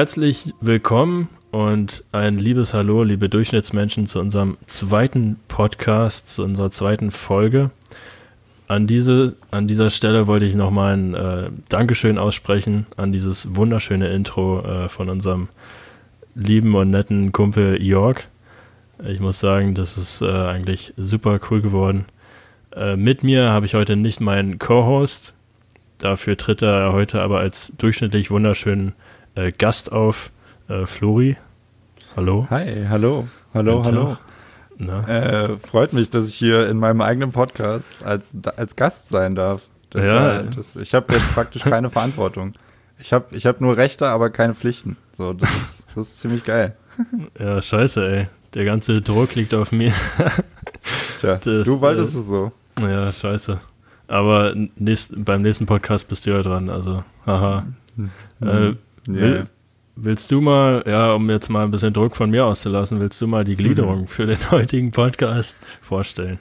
Herzlich willkommen und ein liebes Hallo, liebe Durchschnittsmenschen, zu unserem zweiten Podcast, zu unserer zweiten Folge. An, diese, an dieser Stelle wollte ich nochmal ein äh, Dankeschön aussprechen an dieses wunderschöne Intro äh, von unserem lieben und netten Kumpel Jörg. Ich muss sagen, das ist äh, eigentlich super cool geworden. Äh, mit mir habe ich heute nicht meinen Co-Host. Dafür tritt er heute aber als durchschnittlich wunderschönen äh, Gast auf. Äh, Flori. Hallo. Hi, hallo. Hallo, hallo. Äh, freut mich, dass ich hier in meinem eigenen Podcast als, als Gast sein darf. Das, ja. Das, ich habe jetzt praktisch keine Verantwortung. Ich habe ich hab nur Rechte, aber keine Pflichten. So, das ist, das ist ziemlich geil. Ja, scheiße, ey. Der ganze Druck liegt auf mir. Tja, das, du wolltest äh, es so. Ja, scheiße. Aber nächst, beim nächsten Podcast bist du ja dran, also haha. Mhm. Äh, yeah. will, willst du mal, ja, um jetzt mal ein bisschen Druck von mir auszulassen, willst du mal die Gliederung mhm. für den heutigen Podcast vorstellen?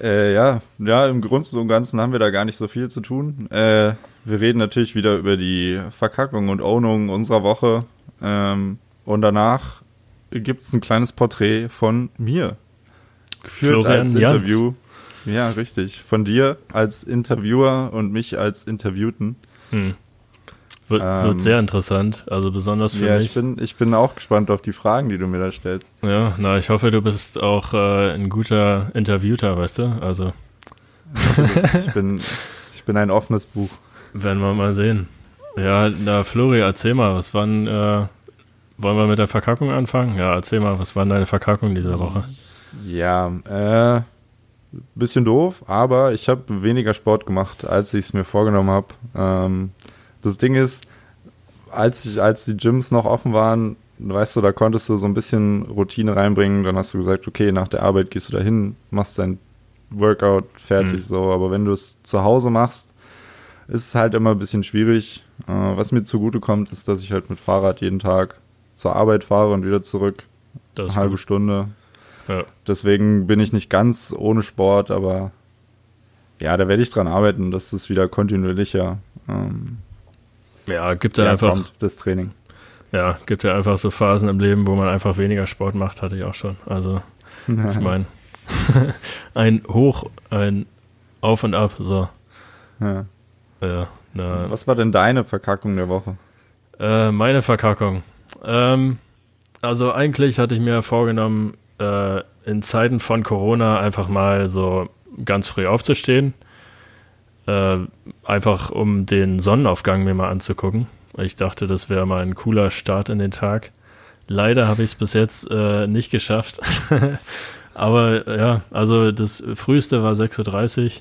Äh, ja, ja, im Grunde und Ganzen haben wir da gar nicht so viel zu tun. Äh, wir reden natürlich wieder über die Verkackung und Ownung unserer Woche. Ähm, und danach gibt es ein kleines Porträt von mir. Geführt Florian als Interview. Jans. Ja, richtig. Von dir als Interviewer und mich als Interviewten. Hm. Wird, ähm, wird, sehr interessant, also besonders für ja, mich. Ich bin, ich bin auch gespannt auf die Fragen, die du mir da stellst. Ja, na, ich hoffe, du bist auch äh, ein guter Interviewter, weißt du? Also. ich bin, ich bin ein offenes Buch. Werden wir mal sehen. Ja, na, Flori, erzähl mal, was waren, äh, wollen wir mit der Verkackung anfangen? Ja, erzähl mal, was war deine Verkackung diese Woche? Ja, äh, bisschen doof, aber ich habe weniger Sport gemacht, als ich es mir vorgenommen habe. Ähm, das Ding ist, als, ich, als die Gyms noch offen waren, weißt du, da konntest du so ein bisschen Routine reinbringen. Dann hast du gesagt, okay, nach der Arbeit gehst du da hin, machst dein Workout fertig, mhm. so. Aber wenn du es zu Hause machst, ist es halt immer ein bisschen schwierig. Äh, was mir zugute kommt, ist, dass ich halt mit Fahrrad jeden Tag zur Arbeit fahre und wieder zurück. Das eine halbe gut. Stunde. Ja. Deswegen bin ich nicht ganz ohne Sport, aber ja, da werde ich dran arbeiten, dass es wieder kontinuierlicher ähm, ja, gibt ja einfach kommt, das Training. Ja, gibt ja einfach so Phasen im Leben, wo man einfach weniger Sport macht, hatte ich auch schon. Also, ich meine, ein Hoch, ein Auf und Ab, so. Ja. ja na. Was war denn deine Verkackung der Woche? Äh, meine Verkackung. Ähm, also eigentlich hatte ich mir vorgenommen, äh, in Zeiten von Corona einfach mal so ganz früh aufzustehen. Äh, einfach um den Sonnenaufgang mir mal anzugucken. Ich dachte, das wäre mal ein cooler Start in den Tag. Leider habe ich es bis jetzt äh, nicht geschafft. Aber ja, also das früheste war 6.30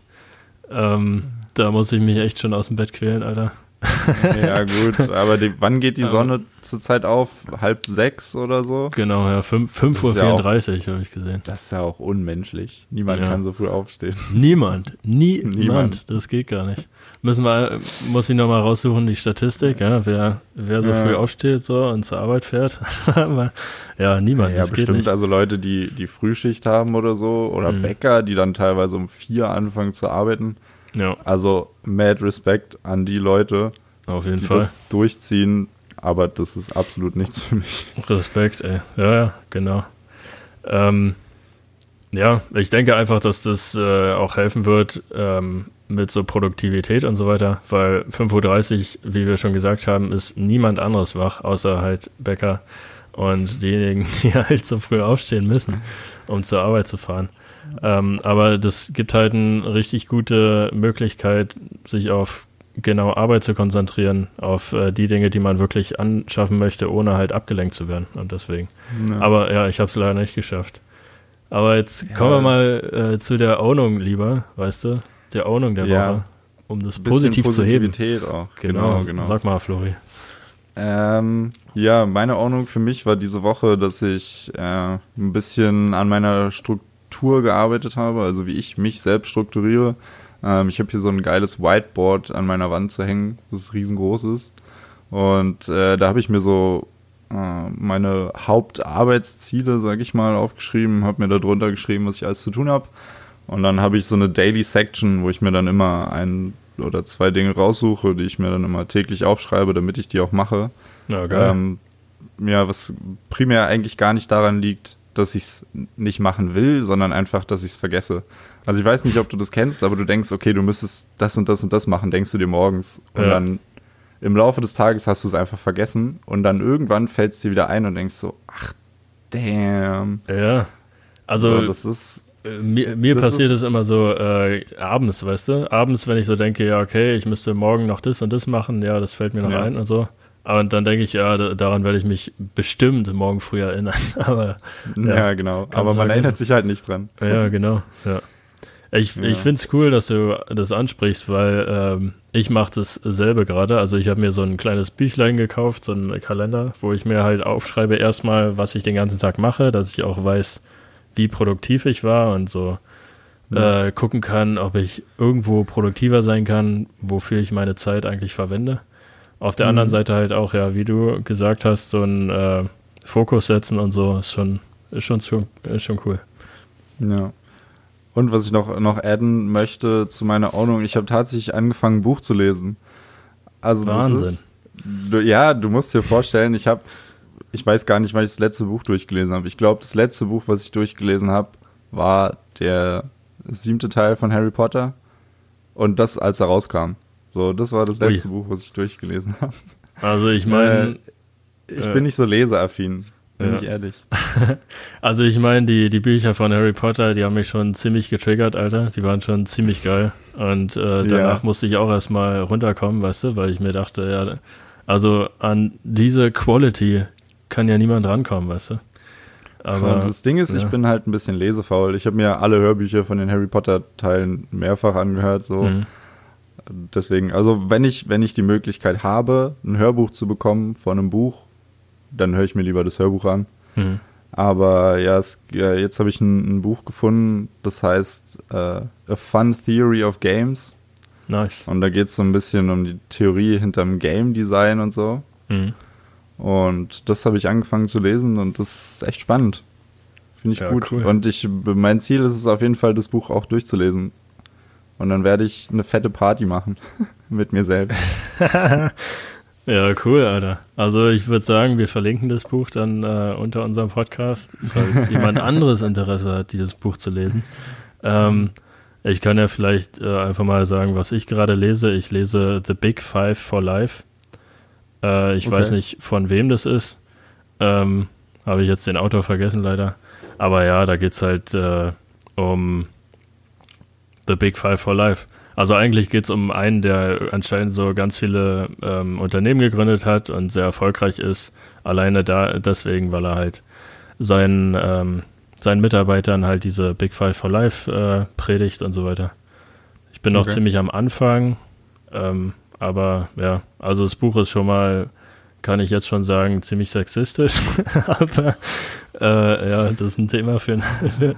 Uhr. Ähm, da muss ich mich echt schon aus dem Bett quälen, Alter. ja, gut, aber die, wann geht die Sonne zurzeit auf? Halb seks oder so? Genau, ja, 5.34 Uhr ja habe ich gesehen. Das ist ja auch unmenschlich. Niemand ja. kann so früh aufstehen. Niemand. Nie, niemand. Das geht gar nicht. Müssen wir, muss ich nochmal raussuchen, die Statistik, ja, wer, wer so ja. früh aufsteht so und zur Arbeit fährt. ja, niemand. Ja, bestimmt also Leute, die, die Frühschicht haben oder so, oder mhm. Bäcker, die dann teilweise um vier anfangen zu arbeiten. Ja. Also mad Respect an die Leute, Auf jeden die Fall. das durchziehen, aber das ist absolut nichts für mich. Respekt, ey. Ja, ja, genau. Ähm, ja, ich denke einfach, dass das äh, auch helfen wird ähm, mit so Produktivität und so weiter, weil 5.30 Uhr, wie wir schon gesagt haben, ist niemand anderes wach, außer halt Bäcker und diejenigen, die halt so früh aufstehen müssen, um zur Arbeit zu fahren. Ähm, aber das gibt halt eine richtig gute Möglichkeit, sich auf genau Arbeit zu konzentrieren, auf äh, die Dinge, die man wirklich anschaffen möchte, ohne halt abgelenkt zu werden. Und deswegen. Ja. Aber ja, ich habe es leider nicht geschafft. Aber jetzt ja. kommen wir mal äh, zu der Ownung lieber, weißt du? Der Ownung der ja. Woche. Um das positiv zu heben. Auch. Genau, genau, genau. Sag mal, Flori. Ähm, ja, meine Ordnung für mich war diese Woche, dass ich äh, ein bisschen an meiner Struktur Struktur gearbeitet habe, also wie ich mich selbst strukturiere. Ähm, ich habe hier so ein geiles Whiteboard an meiner Wand zu hängen, das riesengroß ist. Und äh, da habe ich mir so äh, meine Hauptarbeitsziele, sage ich mal, aufgeschrieben, habe mir da drunter geschrieben, was ich alles zu tun habe. Und dann habe ich so eine Daily Section, wo ich mir dann immer ein oder zwei Dinge raussuche, die ich mir dann immer täglich aufschreibe, damit ich die auch mache. Ja, geil. Ähm, ja, was primär eigentlich gar nicht daran liegt, dass ich es nicht machen will, sondern einfach, dass ich es vergesse. Also ich weiß nicht, ob du das kennst, aber du denkst, okay, du müsstest das und das und das machen, denkst du dir morgens. Und Ja. dann im Laufe des Tages hast du es einfach vergessen und dann irgendwann fällt es dir wieder ein und denkst so, ach, damn. ja. Also, So, das ist, Äh, Mir, mir Das passiert es immer so äh, abends, weißt du? Abends, wenn ich so denke, ja, okay, ich müsste morgen noch das und das machen, ja, das fällt mir noch Ja. ein und so. Aber dann denke ich, ja, da, daran werde ich mich bestimmt morgen früh erinnern. Aber ja, Ja, genau. Aber man erinnert sich halt nicht dran. ja, genau, ja. Ich, Ja. ich finde es cool, dass du das ansprichst, weil ähm, ich mache dasselbe gerade. Also ich habe mir so ein kleines Büchlein gekauft, so einen Kalender, wo ich mir halt aufschreibe erstmal, was ich den ganzen Tag mache, dass ich auch weiß, wie produktiv ich war und so Ja. äh, gucken kann, ob ich irgendwo produktiver sein kann, wofür ich meine Zeit eigentlich verwende. Auf der Mhm. anderen Seite halt auch, ja, wie du gesagt hast, so ein äh, Fokus setzen und so ist schon, ist schon, ist schon cool. Ja. Und was ich noch, noch adden möchte zu meiner Ordnung, ich habe tatsächlich angefangen, ein Buch zu lesen. Also Wahnsinn. das ist. Du, ja, du musst dir vorstellen, ich habe, ich weiß gar nicht, wann ich das letzte Buch durchgelesen habe. Ich glaube, das letzte Buch, was ich durchgelesen habe, war der siebte Teil von Harry Potter. Und das, als er rauskam. So, das war das Ui. letzte Buch, was ich durchgelesen habe. Also ich meine, Ich Äh, bin nicht so leseaffin, bin ja. ich ehrlich. Also ich meine, die, die Bücher von Harry Potter, die haben mich schon ziemlich getriggert, Alter. Die waren schon ziemlich geil. Und äh, danach Ja. musste ich auch erstmal runterkommen, weißt du, weil ich mir dachte, ja, also an diese Quality kann ja niemand rankommen, weißt du. Aber und das Ding ist, ich ja. bin halt ein bisschen lesefaul. Ich habe mir alle Hörbücher von den Harry Potter Teilen mehrfach angehört, so. Mhm. Deswegen, also wenn ich, wenn ich die Möglichkeit habe, ein Hörbuch zu bekommen von einem Buch, dann höre ich mir lieber das Hörbuch an. Mhm. Aber ja, es, jetzt habe ich ein, ein Buch gefunden, das heißt äh, A Fun Theory of Games. Nice. Und da geht es so ein bisschen um die Theorie hinterm Game Design und so. Mhm. Und das habe ich angefangen zu lesen und das ist echt spannend. Finde ich Ja, gut. cool. Und ich, mein Ziel ist es auf jeden Fall, das Buch auch durchzulesen. Und dann werde ich eine fette Party machen mit mir selbst. Ja, cool, Alter. Also ich würde sagen, wir verlinken das Buch dann äh, unter unserem Podcast, falls jemand anderes Interesse hat, dieses Buch zu lesen. Ähm, ich kann ja vielleicht äh, einfach mal sagen, was ich gerade lese. Ich lese The Big Five for Life. Äh, ich Okay. weiß nicht, von wem das ist. Ähm, Habe ich jetzt den Autor vergessen, leider. Aber ja, da geht's halt äh, um The Big Five for Life. Also eigentlich geht's um einen, der anscheinend so ganz viele ähm, Unternehmen gegründet hat und sehr erfolgreich ist. Alleine da deswegen, weil er halt seinen, ähm, seinen Mitarbeitern halt diese Big Five for Life äh, predigt und so weiter. Ich bin noch Okay. ziemlich am Anfang, ähm, aber ja, also das Buch ist schon mal, kann ich jetzt schon sagen, ziemlich sexistisch. aber äh, ja, das ist ein Thema für, für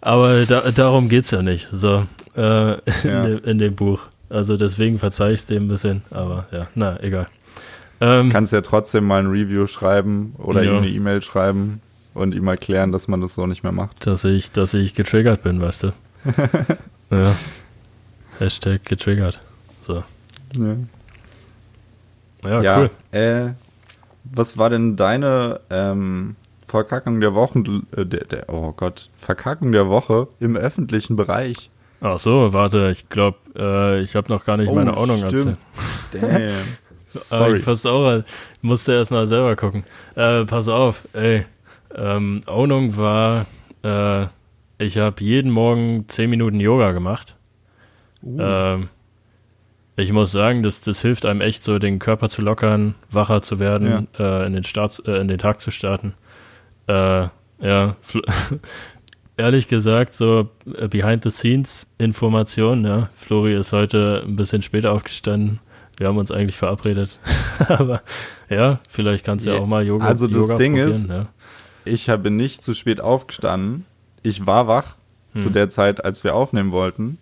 aber da, darum geht's ja nicht, so äh, in, Ja. dem, in dem Buch. Also deswegen verzeih ich dem ein bisschen, aber ja, na, egal. Ähm, Kannst ja trotzdem mal ein Review schreiben oder Ja. ihm eine E-Mail schreiben und ihm erklären, dass man das so nicht mehr macht. dass ich, dass ich getriggert bin, weißt du. ja. Hashtag getriggert. So. Ja, Ja, ja cool. äh, was war denn deine ähm, Verkackung der Wochen, äh, der, der, oh Gott, Verkackung der Woche im öffentlichen Bereich? Ach so, warte, ich glaube, äh, ich habe noch gar nicht Oh, meine Ordnung stimmt. erzählt. Damn. Sorry. ich pass auch, musste erst mal selber gucken. Äh, pass auf, ey. Ähm, Ordnung war, äh, ich habe jeden Morgen 10 Minuten Yoga gemacht. Uh. Ähm, ich muss sagen, das, das hilft einem echt so, den Körper zu lockern, wacher zu werden, äh, in, den Start, äh, in den Tag zu starten. Äh, ja, ehrlich gesagt, so äh, Behind-the-Scenes-Information, ja. Flori ist heute ein bisschen später aufgestanden. Wir haben uns eigentlich verabredet. Aber ja, vielleicht kannst du ja, auch mal Yoga also das Yoga Ding ist- ja. Ich habe nicht zu spät aufgestanden. Ich war wach zu Hm. der Zeit, als wir aufnehmen wollten,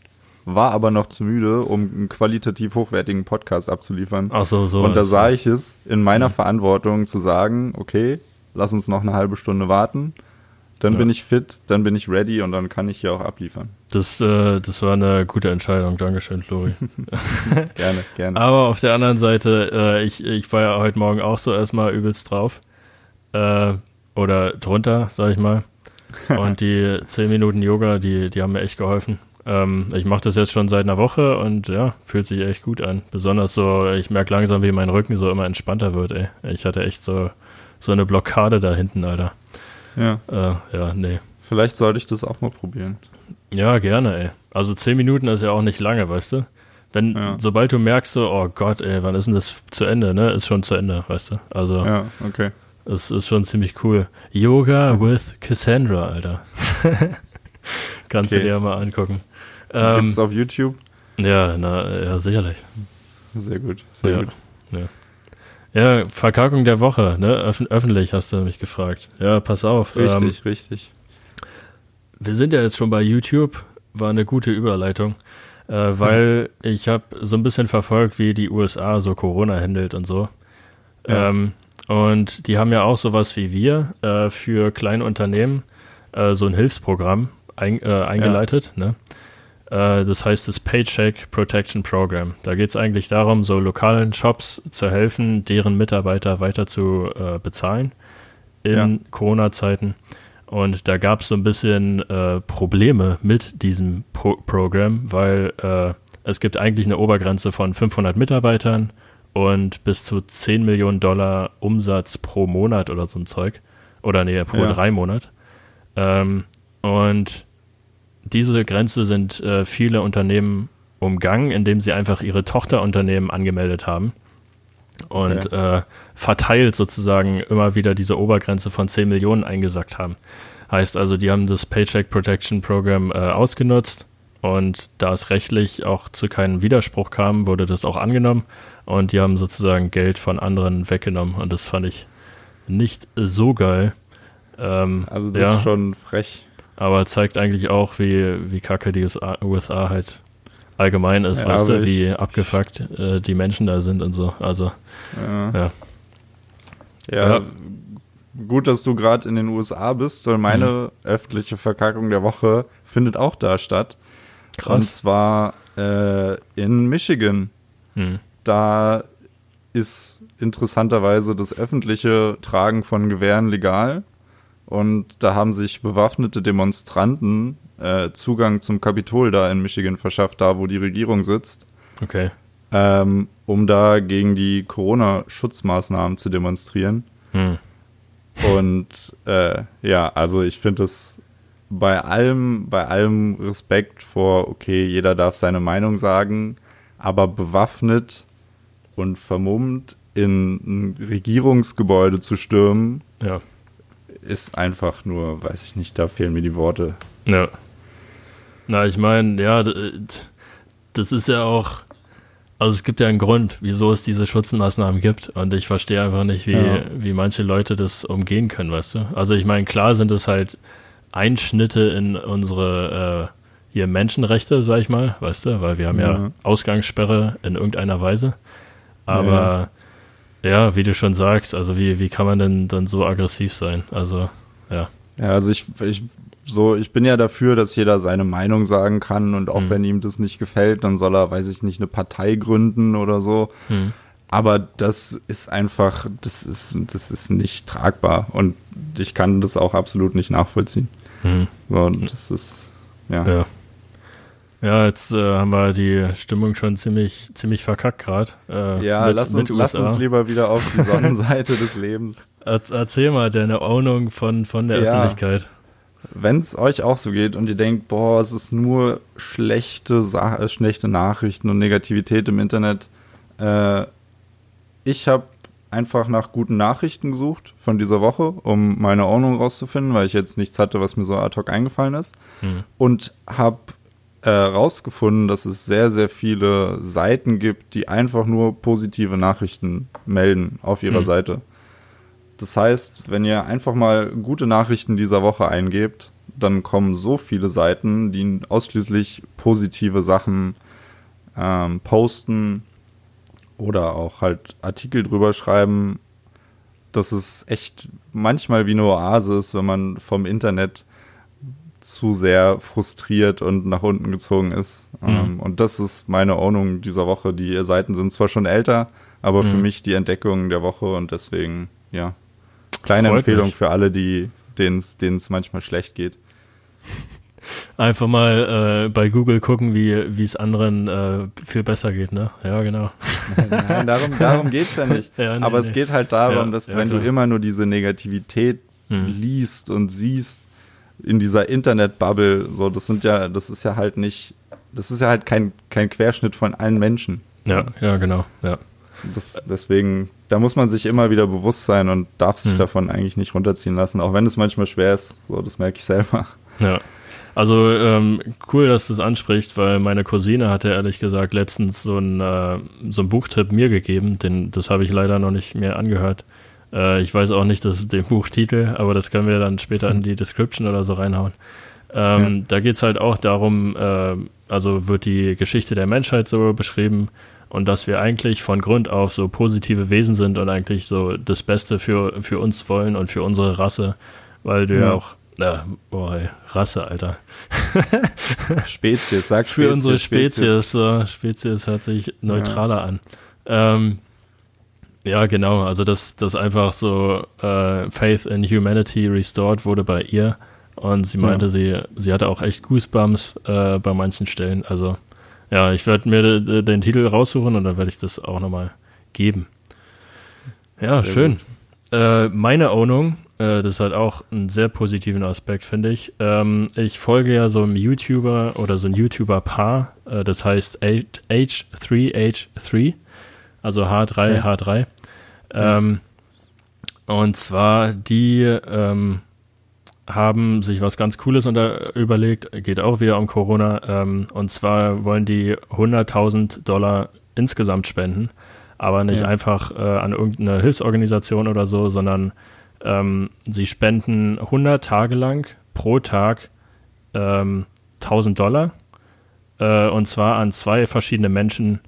war aber noch zu müde, um einen qualitativ hochwertigen Podcast abzuliefern. Ach so, so. Und da sah ich es in meiner Hm. Verantwortung zu sagen, okay, lass uns noch eine halbe Stunde warten. dann Ja. bin ich fit, dann bin ich ready und dann kann ich hier auch abliefern. Das, äh, das war eine gute Entscheidung. Dankeschön, Flori. Gerne, gerne. Aber auf der anderen Seite, äh, ich, ich war ja heute Morgen auch so erstmal übelst drauf. Äh, oder drunter, sag ich mal. Und die 10 Minuten Yoga, die, die haben mir echt geholfen. Ähm, ich mache das jetzt schon seit einer Woche und ja, fühlt sich echt gut an. Besonders so, ich merke langsam, wie mein Rücken so immer entspannter wird, ey. Ich hatte echt so, so eine Blockade da hinten, Alter. Ja, Äh, ja, nee. vielleicht sollte ich das auch mal probieren. Ja, gerne, ey. Also 10 Minuten ist ja auch nicht lange, weißt du? Wenn, Ja. sobald du merkst, so, oh Gott, ey, wann ist denn das zu Ende, ne? Ist schon zu Ende, weißt du? Also, Ja, okay. es ist schon ziemlich cool. Yoga with Cassandra, Alter. Kannst Okay. du dir ja mal angucken. Ähm, Gibt's auf YouTube? ja, na, ja, sicherlich. Sehr gut, sehr Ja. gut. Ja, Verkackung der Woche, ne? Öff öffentlich hast du mich gefragt. Ja, pass auf. Ähm, Richtig, richtig. Wir sind ja jetzt schon bei YouTube, war eine gute Überleitung, äh, weil ich habe so ein bisschen verfolgt, wie die USA so Corona handelt und so. Ja. Ähm, und die haben ja auch sowas wie wir äh, für kleine Unternehmen äh, so ein Hilfsprogramm ein, äh, eingeleitet. Ne? Äh, das heißt das Paycheck Protection Program. Da geht es eigentlich darum, so lokalen Shops zu helfen, deren Mitarbeiter weiter zu äh, bezahlen in Ja. Corona-Zeiten. Und da gab es so ein bisschen äh, Probleme mit diesem Pro Programm, weil äh, es gibt eigentlich eine Obergrenze von 500 Mitarbeitern und bis zu 10 Millionen Dollar Umsatz pro Monat oder so ein Zeug. Oder nee, pro Ja. drei Monat. Ähm, und diese Grenze sind äh, viele Unternehmen umgangen, indem sie einfach ihre Tochterunternehmen angemeldet haben und äh, verteilt sozusagen immer wieder diese Obergrenze von 10 Millionen eingesackt haben. Heißt also, die haben das Paycheck Protection Program äh, ausgenutzt und da es rechtlich auch zu keinem Widerspruch kam, wurde das auch angenommen und die haben sozusagen Geld von anderen weggenommen und das fand ich nicht so geil. Ähm, Also das ja, ist schon frech. Aber zeigt eigentlich auch, wie, wie kacke die USA, USA halt allgemein ist, Ja, weißt du, ich- wie abgefuckt äh, die Menschen da sind und so. Also, Ja. ja. Ja, Ja. gut, dass du gerade in den USA bist, weil meine Mhm. öffentliche Verkackung der Woche findet auch da statt. Und zwar äh, in Michigan. Hm. Da ist interessanterweise das öffentliche Tragen von Gewehren legal. Und da haben sich bewaffnete Demonstranten äh, Zugang zum Kapitol da in Michigan verschafft, da wo die Regierung sitzt, Okay. ähm, um da gegen die Corona-Schutzmaßnahmen zu demonstrieren. Hm. Und äh, ja, also ich finde es bei allem, bei allem Respekt vor, okay, jeder darf seine Meinung sagen, aber bewaffnet und vermummt in ein Regierungsgebäude zu stürmen, Ja. Ist einfach nur, weiß ich nicht, da fehlen mir die Worte. Ja. Na, ich meine, ja, das ist ja auch, also es gibt ja einen Grund, wieso es diese Schutzmaßnahmen gibt und ich verstehe einfach nicht, wie, Ja. wie manche Leute das umgehen können, weißt du? Also ich meine, klar sind es halt Einschnitte in unsere äh, hier Menschenrechte, sag ich mal, weißt du, weil wir haben ja, Ja. Ausgangssperre in irgendeiner Weise. Aber ja. Wie du schon sagst, also wie, wie kann man denn dann so aggressiv sein? Also, ja. Ja, also ich, ich, so, ich bin ja dafür, dass jeder seine Meinung sagen kann und auch Mhm. wenn ihm das nicht gefällt, dann soll er, weiß ich nicht, eine Partei gründen oder so. Hm. Aber das ist einfach, das ist, das ist nicht tragbar und ich kann das auch absolut nicht nachvollziehen. Hm. So, das ist, ja. Ja. Ja, jetzt äh, haben wir die Stimmung schon ziemlich, ziemlich verkackt gerade. Äh, Ja, mit- lass, uns, lass uns lieber wieder auf die Sonnenseite des Lebens. Er, erzähl mal deine Ownung von, von der Ja. Öffentlichkeit. Wenn es euch auch so geht und ihr denkt, boah, es ist nur schlechte, Sa äh, schlechte Nachrichten und Negativität im Internet, äh, ich habe einfach nach guten Nachrichten gesucht von dieser Woche, um meine Ordnung rauszufinden, weil ich jetzt nichts hatte, was mir so ad hoc eingefallen ist. Hm. Und habe äh, rausgefunden, dass es sehr, sehr viele Seiten gibt, die einfach nur positive Nachrichten melden auf ihrer Hm. Seite. Das heißt, wenn ihr einfach mal gute Nachrichten dieser Woche eingebt, dann kommen so viele Seiten, die ausschließlich positive Sachen ähm, posten oder auch halt Artikel drüber schreiben. dass es echt manchmal wie eine Oase ist, wenn man vom Internet zu sehr frustriert und nach unten gezogen ist. Mhm. Ähm, und das ist meine Ownung dieser Woche. Die Seiten sind zwar schon älter, aber mhm. für mich die Entdeckung der Woche und deswegen, ja, kleine Freut Empfehlung mich. für alle, die denen es manchmal schlecht geht. Einfach mal äh, bei Google gucken, wie es anderen äh, viel besser geht, ne? Ja, genau. Nein, darum, darum geht es ja nicht. Ja, nee, Aber nee. es geht halt darum, ja, dass ja, wenn klar. du immer nur diese Negativität hm. liest und siehst in dieser Internet-Bubble, so, das sind ja, das ist ja halt nicht, das ist ja halt kein, kein Querschnitt von allen Menschen. Ja, ja, genau, ja. Das, deswegen, da muss man sich immer wieder bewusst sein und darf sich hm. davon eigentlich nicht runterziehen lassen, auch wenn es manchmal schwer ist. So, das merke ich selber. Ja. Also ähm, cool, dass du es ansprichst, weil meine Cousine hatte ehrlich gesagt letztens so einen äh, so einen Buchtipp mir gegeben, den das habe ich leider noch nicht mehr angehört. Äh, ich weiß auch nicht das, den Buchtitel, aber das können wir dann später in die Description oder so reinhauen. Ähm, ja. Da geht's halt auch darum, äh, also wird die Geschichte der Menschheit so beschrieben und dass wir eigentlich von Grund auf so positive Wesen sind und eigentlich so das Beste für, für uns wollen und für unsere Rasse, weil du ja, auch ja, boah, Rasse, Alter. Spezies, sag Spezies. Für unsere Spezies, so. Spezies hört sich neutraler ja. an. Ähm, ja, genau, also dass das einfach so äh, Faith in Humanity restored wurde bei ihr und sie meinte, ja. sie, sie hatte auch echt Goosebumps äh, bei manchen Stellen. Also ja, ich werde mir den Titel raussuchen und dann werde ich das auch nochmal geben. Ja, Sehr schön. Äh, meine Ownung äh, das hat auch einen sehr positiven Aspekt, finde ich. Ähm, ich folge ja so einem YouTuber oder so ein YouTuber-Paar, äh, das heißt H3H3, also H3, ja. H3. Ähm, und zwar, die ähm, haben sich was ganz Cooles unter, überlegt, geht auch wieder um Corona, ähm, und zwar wollen die 100.000 Dollar insgesamt spenden, aber nicht ja. einfach äh, an irgendeine Hilfsorganisation oder so, sondern ähm, sie spenden 100 Tage lang pro Tag ähm, 1000 Dollar. Äh, und zwar an zwei verschiedene Menschen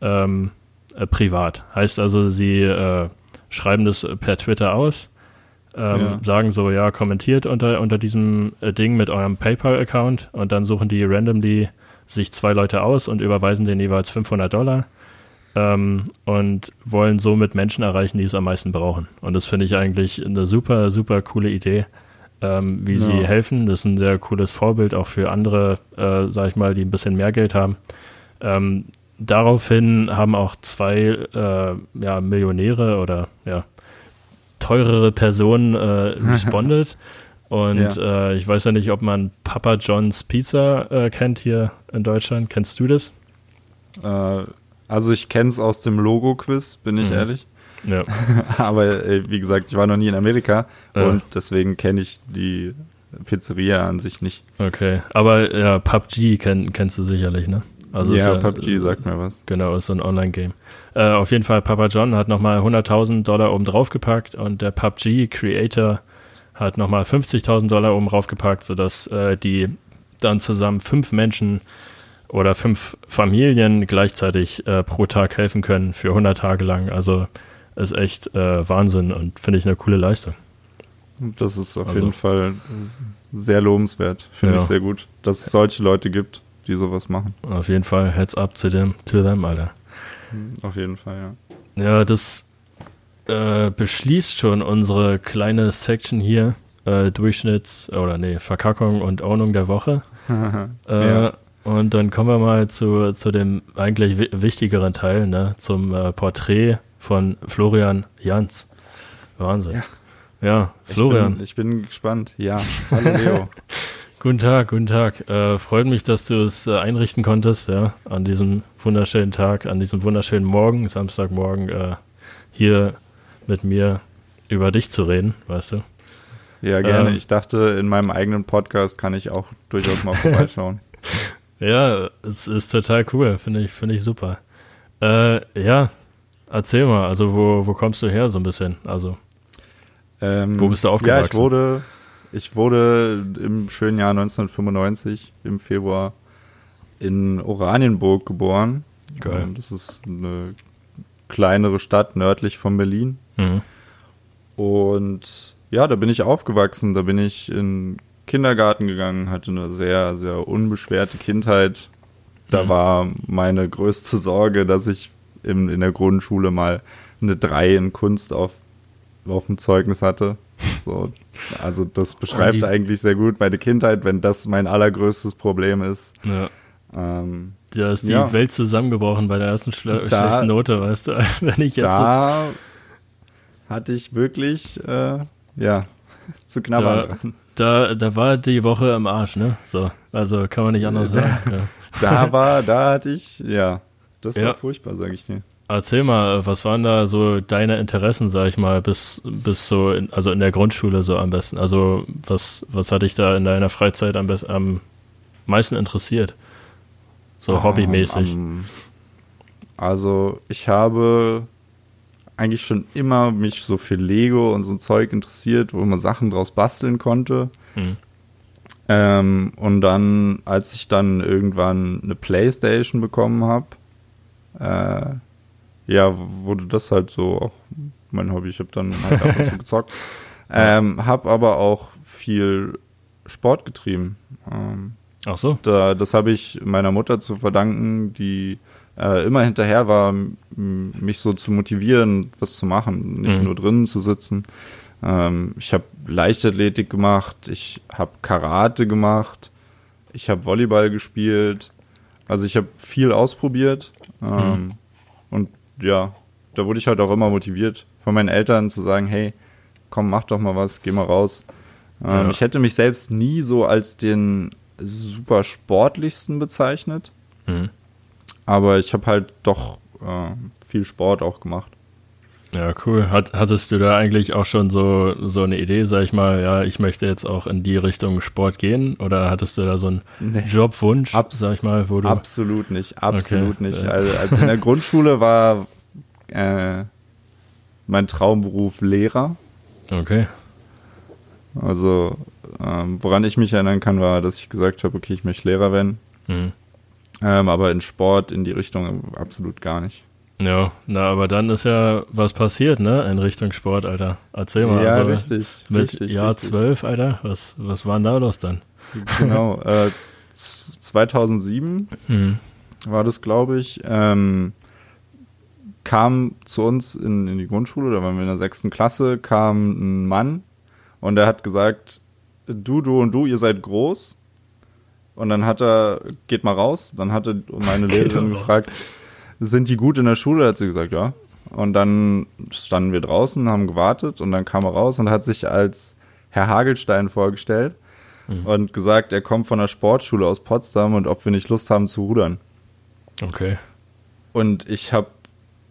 ähm, äh, privat. Heißt also, sie äh, schreiben das per Twitter aus, ähm, ja. sagen so, ja, kommentiert unter, unter diesem äh, Ding mit eurem PayPal-Account und dann suchen die randomly sich zwei Leute aus und überweisen denen jeweils 500 Dollar ähm, und wollen somit Menschen erreichen, die es am meisten brauchen. Und das finde ich eigentlich eine super, super coole Idee, ähm, wie ja. sie helfen. Das ist ein sehr cooles Vorbild auch für andere, äh, sag ich mal, die ein bisschen mehr Geld haben. Ähm, daraufhin haben auch zwei äh, ja, Millionäre oder ja, teurere Personen äh, respondet. Und ja. äh, ich weiß ja nicht, ob man Papa John's Pizza äh, kennt hier in Deutschland. Kennst du das? Äh, also ich kenne es aus dem Logo-Quiz, bin ich mhm. ehrlich. Ja. Aber äh, wie gesagt, ich war noch nie in Amerika und deswegen kenne ich die Pizzeria an sich nicht. Okay, aber ja, PUBG kenn, kennst du sicherlich, ne? Also ja, ja, PUBG sagt mir was. Genau, ist so ein Online-Game. Äh, auf jeden Fall, Papa John hat nochmal 100.000 Dollar oben drauf gepackt und der PUBG-Creator hat nochmal 50.000 Dollar oben drauf gepackt, sodass äh, die dann zusammen fünf Menschen oder fünf Familien gleichzeitig äh, pro Tag helfen können für 100 Tage lang. Also ist echt äh, Wahnsinn und finde ich eine coole Leistung. Das ist auf also, jeden Fall sehr lobenswert. Finde ja. ich sehr gut, dass es solche Leute gibt, die sowas machen. Auf jeden Fall, heads up zu dem, to them, Alter. Auf jeden Fall, ja. Ja, das äh, beschließt schon unsere kleine Section hier. Äh, Durchschnitts- oder nee, Verkackung und Ordnung der Woche. äh, ja. Und dann kommen wir mal zu, zu dem eigentlich wichtigeren Teil, ne? zum äh, Porträt von Florian Jans. Wahnsinn. Ja, ja Florian. Ich bin, ich bin gespannt. Ja, hallo Leo. guten Tag, guten Tag. Äh, freut mich, dass du es äh, einrichten konntest, ja, an diesem wunderschönen Tag, an diesem wunderschönen Morgen, Samstagmorgen, äh, hier mit mir über dich zu reden, weißt du? Ja, gerne. Ähm, ich dachte, in meinem eigenen Podcast kann ich auch durchaus mal vorbeischauen. Ja, es ist total cool, finde ich, finde ich super. Äh, ja, erzähl mal, also wo, wo kommst du her so ein bisschen? Also, ähm, wo bist du aufgewachsen? Ja, ich wurde, ich wurde im schönen Jahr 1995 im Februar in Oranienburg geboren. Geil. Das ist eine kleinere Stadt nördlich von Berlin. Mhm. Und ja, da bin ich aufgewachsen, da bin ich in Kindergarten gegangen, hatte eine sehr, sehr unbeschwerte Kindheit. Da mhm. war meine größte Sorge, dass ich in, in der Grundschule mal eine 3 in Kunst auf, auf dem Zeugnis hatte. So, also das beschreibt eigentlich sehr gut meine Kindheit, wenn das mein allergrößtes Problem ist. Ja. Ähm, da ist die ja. Welt zusammengebrochen bei der ersten Schle da, schlechten Note, weißt du, wenn ich jetzt. Da hatte ich wirklich, äh, ja, zu knabbern da, Da, da war die Woche im Arsch, ne? So, also kann man nicht anders da, sagen. Ja. Da war, da hatte ich, ja, das war ja. furchtbar, sage ich dir. Erzähl mal, was waren da so deine Interessen, sag ich mal, bis, bis so, in, also in der Grundschule so am besten? Also was, was hat dich da in deiner Freizeit am, am meisten interessiert? So ah, hobbymäßig. Um, also ich habe eigentlich schon immer mich so für Lego und so ein Zeug interessiert, wo man Sachen draus basteln konnte. Mhm. Ähm, und dann, als ich dann irgendwann eine Playstation bekommen habe, äh, ja, wurde das halt so auch mein Hobby. Ich habe dann halt ab und zu gezockt. Ähm, hab aber auch viel Sport getrieben. Ähm, Ach so. Da, das habe ich meiner Mutter zu verdanken, die äh, immer hinterher war, mich so zu motivieren, was zu machen, nicht mhm. nur drinnen zu sitzen. Ähm, ich habe Leichtathletik gemacht, ich habe Karate gemacht, ich habe Volleyball gespielt. Also ich habe viel ausprobiert. Ähm, mhm. Und ja, da wurde ich halt auch immer motiviert von meinen Eltern zu sagen, hey, komm, mach doch mal was, geh mal raus. Ähm, ja. Ich hätte mich selbst nie so als den super sportlichsten bezeichnet. Mhm. Aber ich habe halt doch äh, viel Sport auch gemacht. Ja, cool. Hat, hattest du da eigentlich auch schon so, so eine Idee, sag ich mal, ja, ich möchte jetzt auch in die Richtung Sport gehen? Oder hattest du da so einen nee. Jobwunsch, Abs sag ich mal, wo du. Absolut nicht, absolut okay. nicht. Also, also in der Grundschule war äh, mein Traumberuf Lehrer. Okay. Also, ähm, woran ich mich erinnern kann, war, dass ich gesagt habe, okay, ich möchte Lehrer werden. Mhm. Ähm, aber in Sport in die Richtung absolut gar nicht. Ja, na, aber dann ist ja was passiert, ne, in Richtung Sport, Alter. Erzähl mal. Ja, also, richtig. Mit richtig, Jahr zwölf, Alter, was, was war denn da los dann? Genau, äh, 2007 hm. war das, glaube ich, ähm, kam zu uns in, in die Grundschule, da waren wir in der sechsten Klasse, kam ein Mann und der hat gesagt, du, du und du, ihr seid groß. Und dann hat er, geht mal raus, dann hatte meine Lehrerin gefragt, sind die gut in der Schule? Hat sie gesagt, ja. Und dann standen wir draußen, haben gewartet und dann kam er raus und hat sich als Herr Hagelstein vorgestellt mhm. und gesagt, er kommt von der Sportschule aus Potsdam und ob wir nicht Lust haben zu rudern. Okay. Und ich habe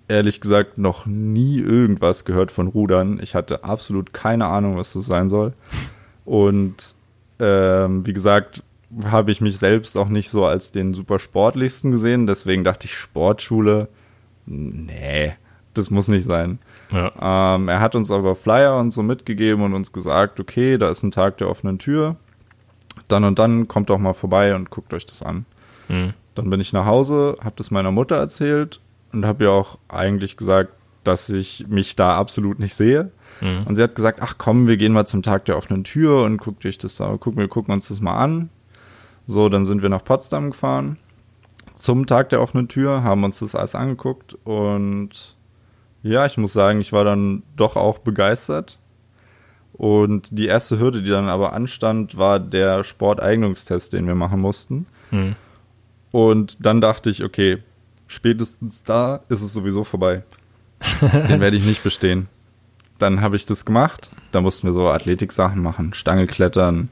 ehrlich gesagt noch nie irgendwas gehört von Rudern. Ich hatte absolut keine Ahnung, was das sein soll. Und ähm, wie gesagt, habe ich mich selbst auch nicht so als den super sportlichsten gesehen. Deswegen dachte ich, Sportschule, nee, das muss nicht sein. Ja. Ähm, er hat uns aber Flyer und so mitgegeben und uns gesagt, okay, da ist ein Tag der offenen Tür. Dann und dann kommt doch mal vorbei und guckt euch das an. Mhm. Dann bin ich nach Hause, habe das meiner Mutter erzählt und habe ihr auch eigentlich gesagt, dass ich mich da absolut nicht sehe. Mhm. Und sie hat gesagt, ach komm, wir gehen mal zum Tag der offenen Tür und guckt euch das, gucken wir gucken uns das mal an. So, dann sind wir nach Potsdam gefahren zum Tag der offenen Tür, haben uns das alles angeguckt und ja, ich muss sagen, ich war dann doch auch begeistert. Und die erste Hürde, die dann aber anstand, war der Sporteignungstest, den wir machen mussten. Hm. Und dann dachte ich, okay, spätestens da ist es sowieso vorbei. den werde ich nicht bestehen. Dann habe ich das gemacht. Da mussten wir so Athletik-Sachen machen, Stange klettern,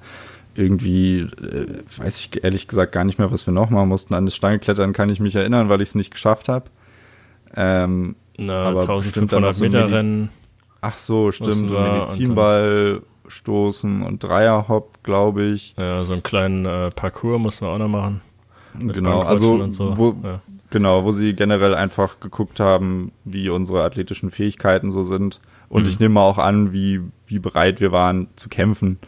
irgendwie, äh, weiß ich ehrlich gesagt gar nicht mehr, was wir noch machen mussten. An das Stangeklettern kann ich mich erinnern, weil ich es nicht geschafft habe. Ähm, Na, aber 1500 so Meter Rennen. Ach so, stimmt. Und Medizinball und stoßen und Dreierhopp, glaube ich. Ja, so einen kleinen äh, Parcours mussten wir auch noch machen. Genau, also so. wo, ja. genau, wo sie generell einfach geguckt haben, wie unsere athletischen Fähigkeiten so sind. Und mhm. ich nehme auch an, wie, wie bereit wir waren zu kämpfen.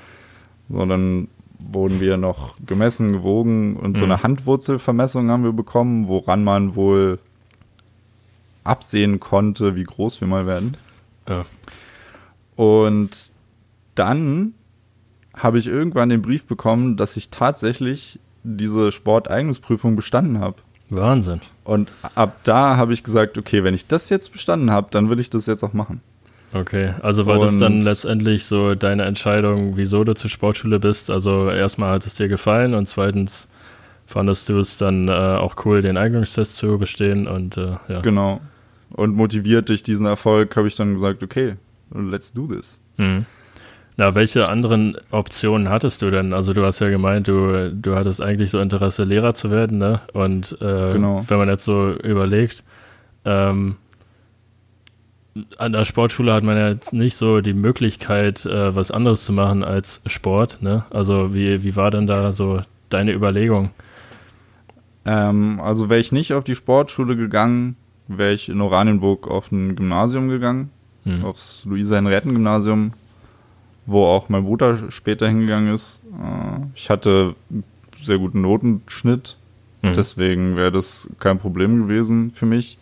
Sondern wurden wir noch gemessen, gewogen und mhm. so eine Handwurzelvermessung haben wir bekommen, woran man wohl absehen konnte, wie groß wir mal werden. Ja. Und dann habe ich irgendwann den Brief bekommen, dass ich tatsächlich diese Sporteignungsprüfung bestanden habe. Wahnsinn. Und ab da habe ich gesagt, okay, wenn ich das jetzt bestanden habe, dann will ich das jetzt auch machen. Okay, also war das dann letztendlich so deine Entscheidung, wieso du zur Sportschule bist? Also erstmal hat es dir gefallen und zweitens fandest du es dann äh, auch cool, den Eignungstest zu bestehen und äh, ja. Genau. Und motiviert durch diesen Erfolg habe ich dann gesagt, okay, let's do this. Mhm. Na, welche anderen Optionen hattest du denn? Also du hast ja gemeint, du, du hattest eigentlich so Interesse, Lehrer zu werden, ne? Und äh, genau. wenn man jetzt so überlegt, ähm, an der Sportschule hat man ja jetzt nicht so die Möglichkeit, äh, was anderes zu machen als Sport, ne? Also wie, wie war denn da so deine Überlegung? Ähm, also wäre ich nicht auf die Sportschule gegangen, wäre ich in Oranienburg auf ein Gymnasium gegangen, hm. aufs Luisa-Henrietten-Gymnasium wo auch mein Bruder später hingegangen ist. Äh, ich hatte einen sehr guten Notenschnitt, mhm. deswegen wäre das kein Problem gewesen für mich.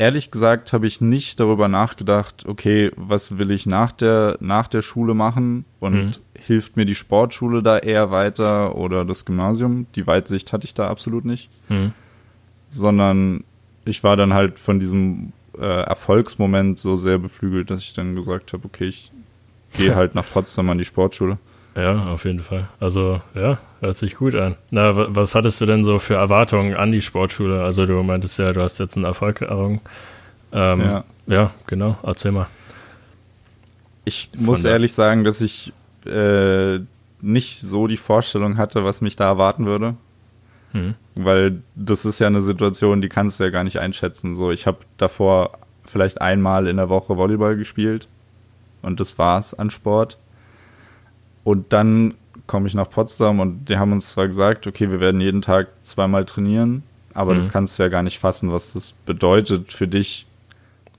Ehrlich gesagt habe ich nicht darüber nachgedacht, okay, was will ich nach der, nach der Schule machen und mhm. hilft mir die Sportschule da eher weiter oder das Gymnasium? Die Weitsicht hatte ich da absolut nicht. Mhm. Sondern ich war dann halt von diesem äh, Erfolgsmoment so sehr beflügelt, dass ich dann gesagt habe, okay, ich gehe halt nach Potsdam an die Sportschule. Ja, auf jeden Fall. Also, ja, hört sich gut an. Na, was hattest du denn so für Erwartungen an die Sportschule? Also, du meintest ja, du hast jetzt einen Erfolg errungen. Ähm, ja. ja, genau. Erzähl mal. Ich Von muss ehrlich sagen, dass ich äh, nicht so die Vorstellung hatte, was mich da erwarten würde. Hm. Weil das ist ja eine Situation, die kannst du ja gar nicht einschätzen. So, ich habe davor vielleicht einmal in der Woche Volleyball gespielt und das war's an Sport. Und dann komme ich nach Potsdam und die haben uns zwar gesagt, okay, wir werden jeden Tag zweimal trainieren, aber mhm. das kannst du ja gar nicht fassen, was das bedeutet für dich.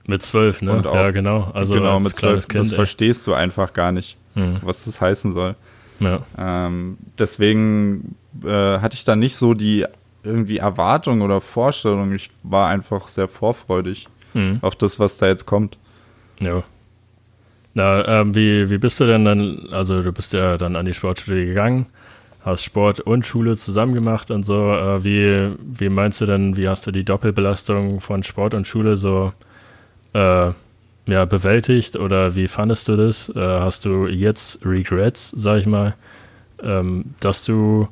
Mit zwölf, ne? Auch, ja, genau. Also genau, mit zwölf. Kind, das ey. verstehst du einfach gar nicht, mhm. was das heißen soll. Ja. Ähm, deswegen äh, hatte ich da nicht so die irgendwie Erwartung oder Vorstellung. Ich war einfach sehr vorfreudig mhm. auf das, was da jetzt kommt. Ja. Na, ähm, wie, wie bist du denn dann, also du bist ja dann an die Sportschule gegangen, hast Sport und Schule zusammen gemacht und so. Äh, wie, wie meinst du denn, wie hast du die Doppelbelastung von Sport und Schule so äh, ja, bewältigt oder wie fandest du das? Äh, hast du jetzt Regrets, sag ich mal, ähm, dass du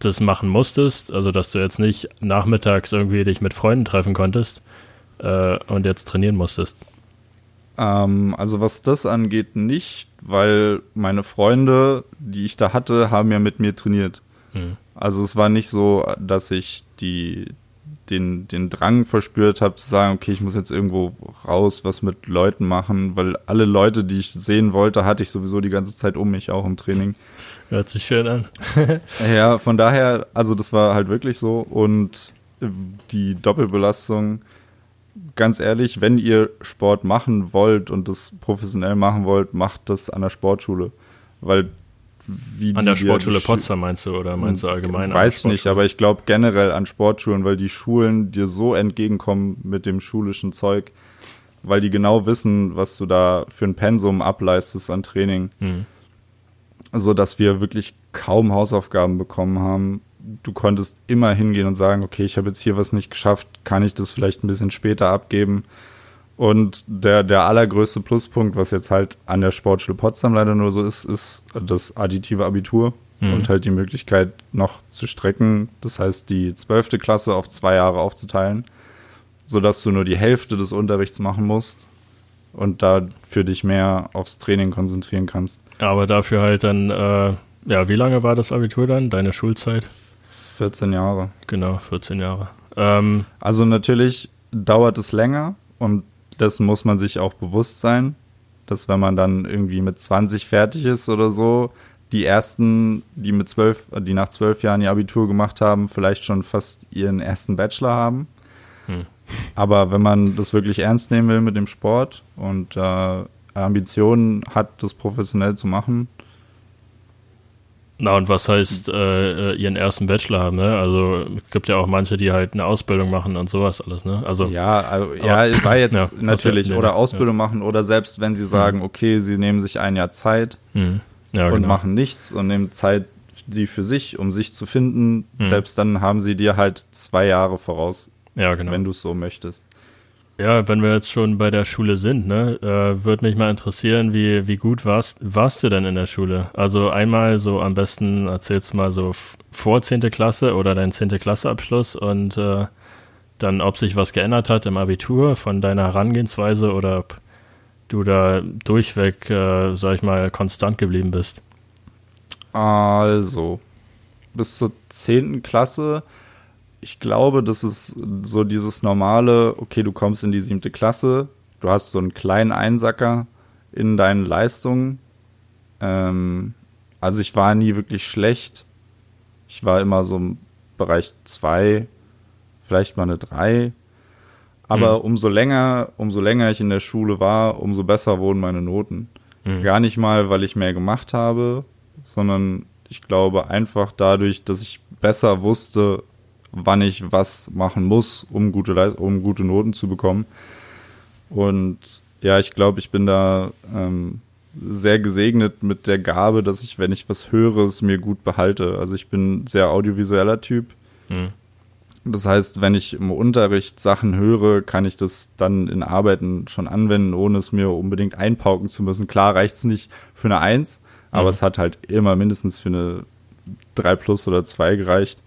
das machen musstest, also dass du jetzt nicht nachmittags irgendwie dich mit Freunden treffen konntest äh, und jetzt trainieren musstest? Ähm, also was das angeht, nicht, weil meine Freunde, die ich da hatte, haben ja mit mir trainiert. Mhm. Also es war nicht so, dass ich die, den, den Drang verspürt habe zu sagen, okay, ich muss jetzt irgendwo raus, was mit Leuten machen, weil alle Leute, die ich sehen wollte, hatte ich sowieso die ganze Zeit um mich, auch im Training. Hört sich schön an. ja, von daher, also das war halt wirklich so und die Doppelbelastung, ganz ehrlich, wenn ihr Sport machen wollt und das professionell machen wollt, macht das an der Sportschule. Weil wie An der Sportschule Potsdam meinst du oder meinst du allgemein? Weiß ich nicht, aber ich glaube generell an Sportschulen, weil die Schulen dir so entgegenkommen mit dem schulischen Zeug, weil die genau wissen, was du da für ein Pensum ableistest an Training. Mhm. So dass wir wirklich kaum Hausaufgaben bekommen haben du konntest immer hingehen und sagen, okay, ich habe jetzt hier was nicht geschafft, kann ich das vielleicht ein bisschen später abgeben? Und der, der allergrößte Pluspunkt, was jetzt halt an der Sportschule Potsdam leider nur so ist, ist das additive Abitur mhm. und halt die Möglichkeit noch zu strecken. Das heißt, die zwölfte Klasse auf zwei Jahre aufzuteilen, sodass du nur die Hälfte des Unterrichts machen musst und da für dich mehr aufs Training konzentrieren kannst. Aber dafür halt dann, äh, ja, wie lange war das Abitur dann, deine Schulzeit? 14 Jahre. Genau, 14 Jahre. Ähm, also natürlich dauert es länger und dessen muss man sich auch bewusst sein, dass wenn man dann irgendwie mit 20 fertig ist oder so, die ersten, die mit zwölf, die nach zwölf Jahren ihr Abitur gemacht haben, vielleicht schon fast ihren ersten Bachelor haben. Hm. Aber wenn man das wirklich ernst nehmen will mit dem Sport und äh, Ambitionen hat, das professionell zu machen, Na, und was heißt äh, ihren ersten Bachelor haben, ne? Also es gibt ja auch manche, die halt eine Ausbildung machen und sowas alles, ne? Also ja, also, ja, war jetzt ja, natürlich ja, nee, oder Ausbildung ja. machen oder selbst wenn sie sagen, mhm. okay, sie nehmen sich ein Jahr Zeit mhm. und genau. machen nichts und nehmen Zeit die für sich, um sich zu finden, mhm. selbst dann haben sie dir halt zwei Jahre voraus. Ja, genau. Wenn du es so möchtest. Ja, wenn wir jetzt schon bei der Schule sind, ne, äh, würde mich mal interessieren, wie, wie gut warst, warst du denn in der Schule? Also einmal so am besten erzählst du mal so vor 10. Klasse oder dein 10. Klasse Abschluss und äh, dann, ob sich was geändert hat im Abitur von deiner Herangehensweise oder ob du da durchweg, äh, sag ich mal, konstant geblieben bist. Also, bis zur 10. Klasse ich glaube, das ist so dieses normale, okay, du kommst in die siebte Klasse, du hast so einen kleinen Einsacker in deinen Leistungen. Ähm, also ich war nie wirklich schlecht. Ich war immer so im Bereich zwei, vielleicht mal eine drei. Aber mhm. umso länger, umso länger ich in der Schule war, umso besser wurden meine Noten. Mhm. Gar nicht mal, weil ich mehr gemacht habe, sondern ich glaube einfach dadurch, dass ich besser wusste, wann ich was machen muss, um gute, Leist um gute Noten zu bekommen. Und ja, ich glaube, ich bin da ähm, sehr gesegnet mit der Gabe, dass ich, wenn ich was höre, es mir gut behalte. Also ich bin sehr audiovisueller Typ. Mhm. Das heißt, wenn ich im Unterricht Sachen höre, kann ich das dann in Arbeiten schon anwenden, ohne es mir unbedingt einpauken zu müssen. Klar reicht es nicht für eine Eins, aber mhm. es hat halt immer mindestens für eine 3 plus oder 2 gereicht.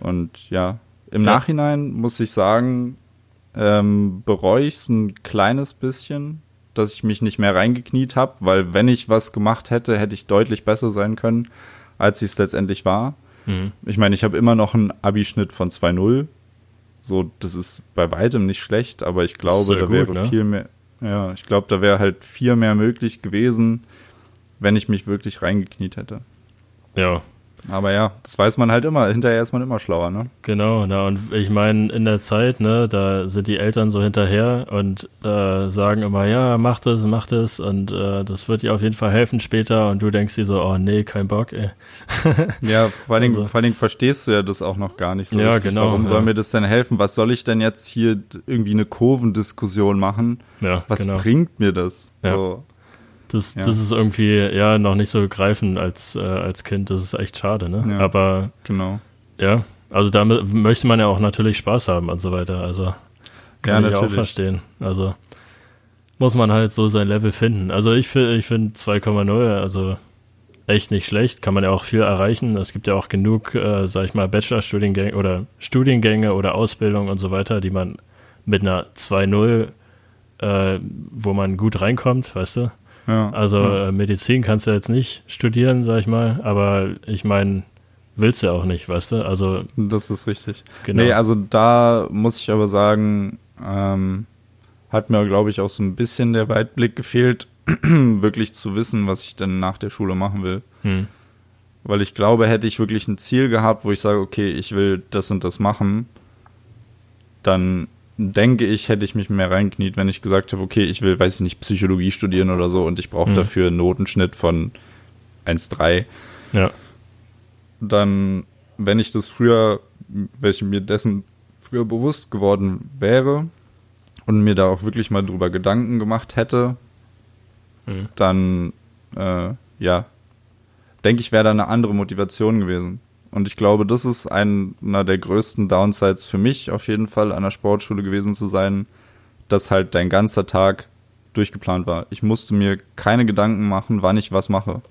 Und ja, im ja. Nachhinein muss ich sagen, ähm, bereue ich es ein kleines bisschen, dass ich mich nicht mehr reingekniet habe, weil wenn ich was gemacht hätte, hätte ich deutlich besser sein können, als ich es letztendlich war. Mhm. Ich meine, ich habe immer noch einen Abischnitt von 2-0. So, das ist bei weitem nicht schlecht, aber ich glaube, da gut, wäre ne? viel mehr, ja, ich glaube, da wäre halt viel mehr möglich gewesen, wenn ich mich wirklich reingekniet hätte. Ja, aber ja, das weiß man halt immer. Hinterher ist man immer schlauer, ne? Genau, na und ich meine, in der Zeit, ne, da sind die Eltern so hinterher und äh, sagen immer, ja, mach das, mach das und äh, das wird dir auf jeden Fall helfen später und du denkst dir so, oh nee, kein Bock, ey. ja, vor allen, Dingen, also. vor allen Dingen verstehst du ja das auch noch gar nicht so ja, richtig. Genau, Warum ja. soll mir das denn helfen? Was soll ich denn jetzt hier irgendwie eine Kurvendiskussion machen? Ja, Was genau. bringt mir das? Ja. So. Das, ja. das ist irgendwie ja noch nicht so begreifen als, äh, als Kind. Das ist echt schade, ne? Ja, Aber genau. Ja, also damit möchte man ja auch natürlich Spaß haben und so weiter. Also kann ja, ich auch verstehen. Also muss man halt so sein Level finden. Also ich, ich finde 2,0, also echt nicht schlecht, kann man ja auch viel erreichen. Es gibt ja auch genug, äh, sag ich mal, Bachelorstudiengänge oder Studiengänge oder Ausbildung und so weiter, die man mit einer 2,0, äh, wo man gut reinkommt, weißt du? Ja, also ja. Äh, Medizin kannst du jetzt nicht studieren, sag ich mal, aber ich meine, willst du auch nicht, weißt du? Also das ist richtig. Genau. Nee, also da muss ich aber sagen, ähm, hat mir, glaube ich, auch so ein bisschen der Weitblick gefehlt, wirklich zu wissen, was ich denn nach der Schule machen will. Hm. Weil ich glaube, hätte ich wirklich ein Ziel gehabt, wo ich sage, okay, ich will das und das machen, dann denke ich, hätte ich mich mehr reinkniet, wenn ich gesagt habe, okay, ich will, weiß ich nicht, Psychologie studieren oder so und ich brauche mhm. dafür einen Notenschnitt von 1,3. Ja. Dann, wenn ich das früher, welche mir dessen früher bewusst geworden wäre und mir da auch wirklich mal drüber Gedanken gemacht hätte, mhm. dann, äh, ja, denke ich, wäre da eine andere Motivation gewesen. Und ich glaube, das ist einer der größten Downsides für mich auf jeden Fall an der Sportschule gewesen zu sein, dass halt dein ganzer Tag durchgeplant war. Ich musste mir keine Gedanken machen, wann ich was mache.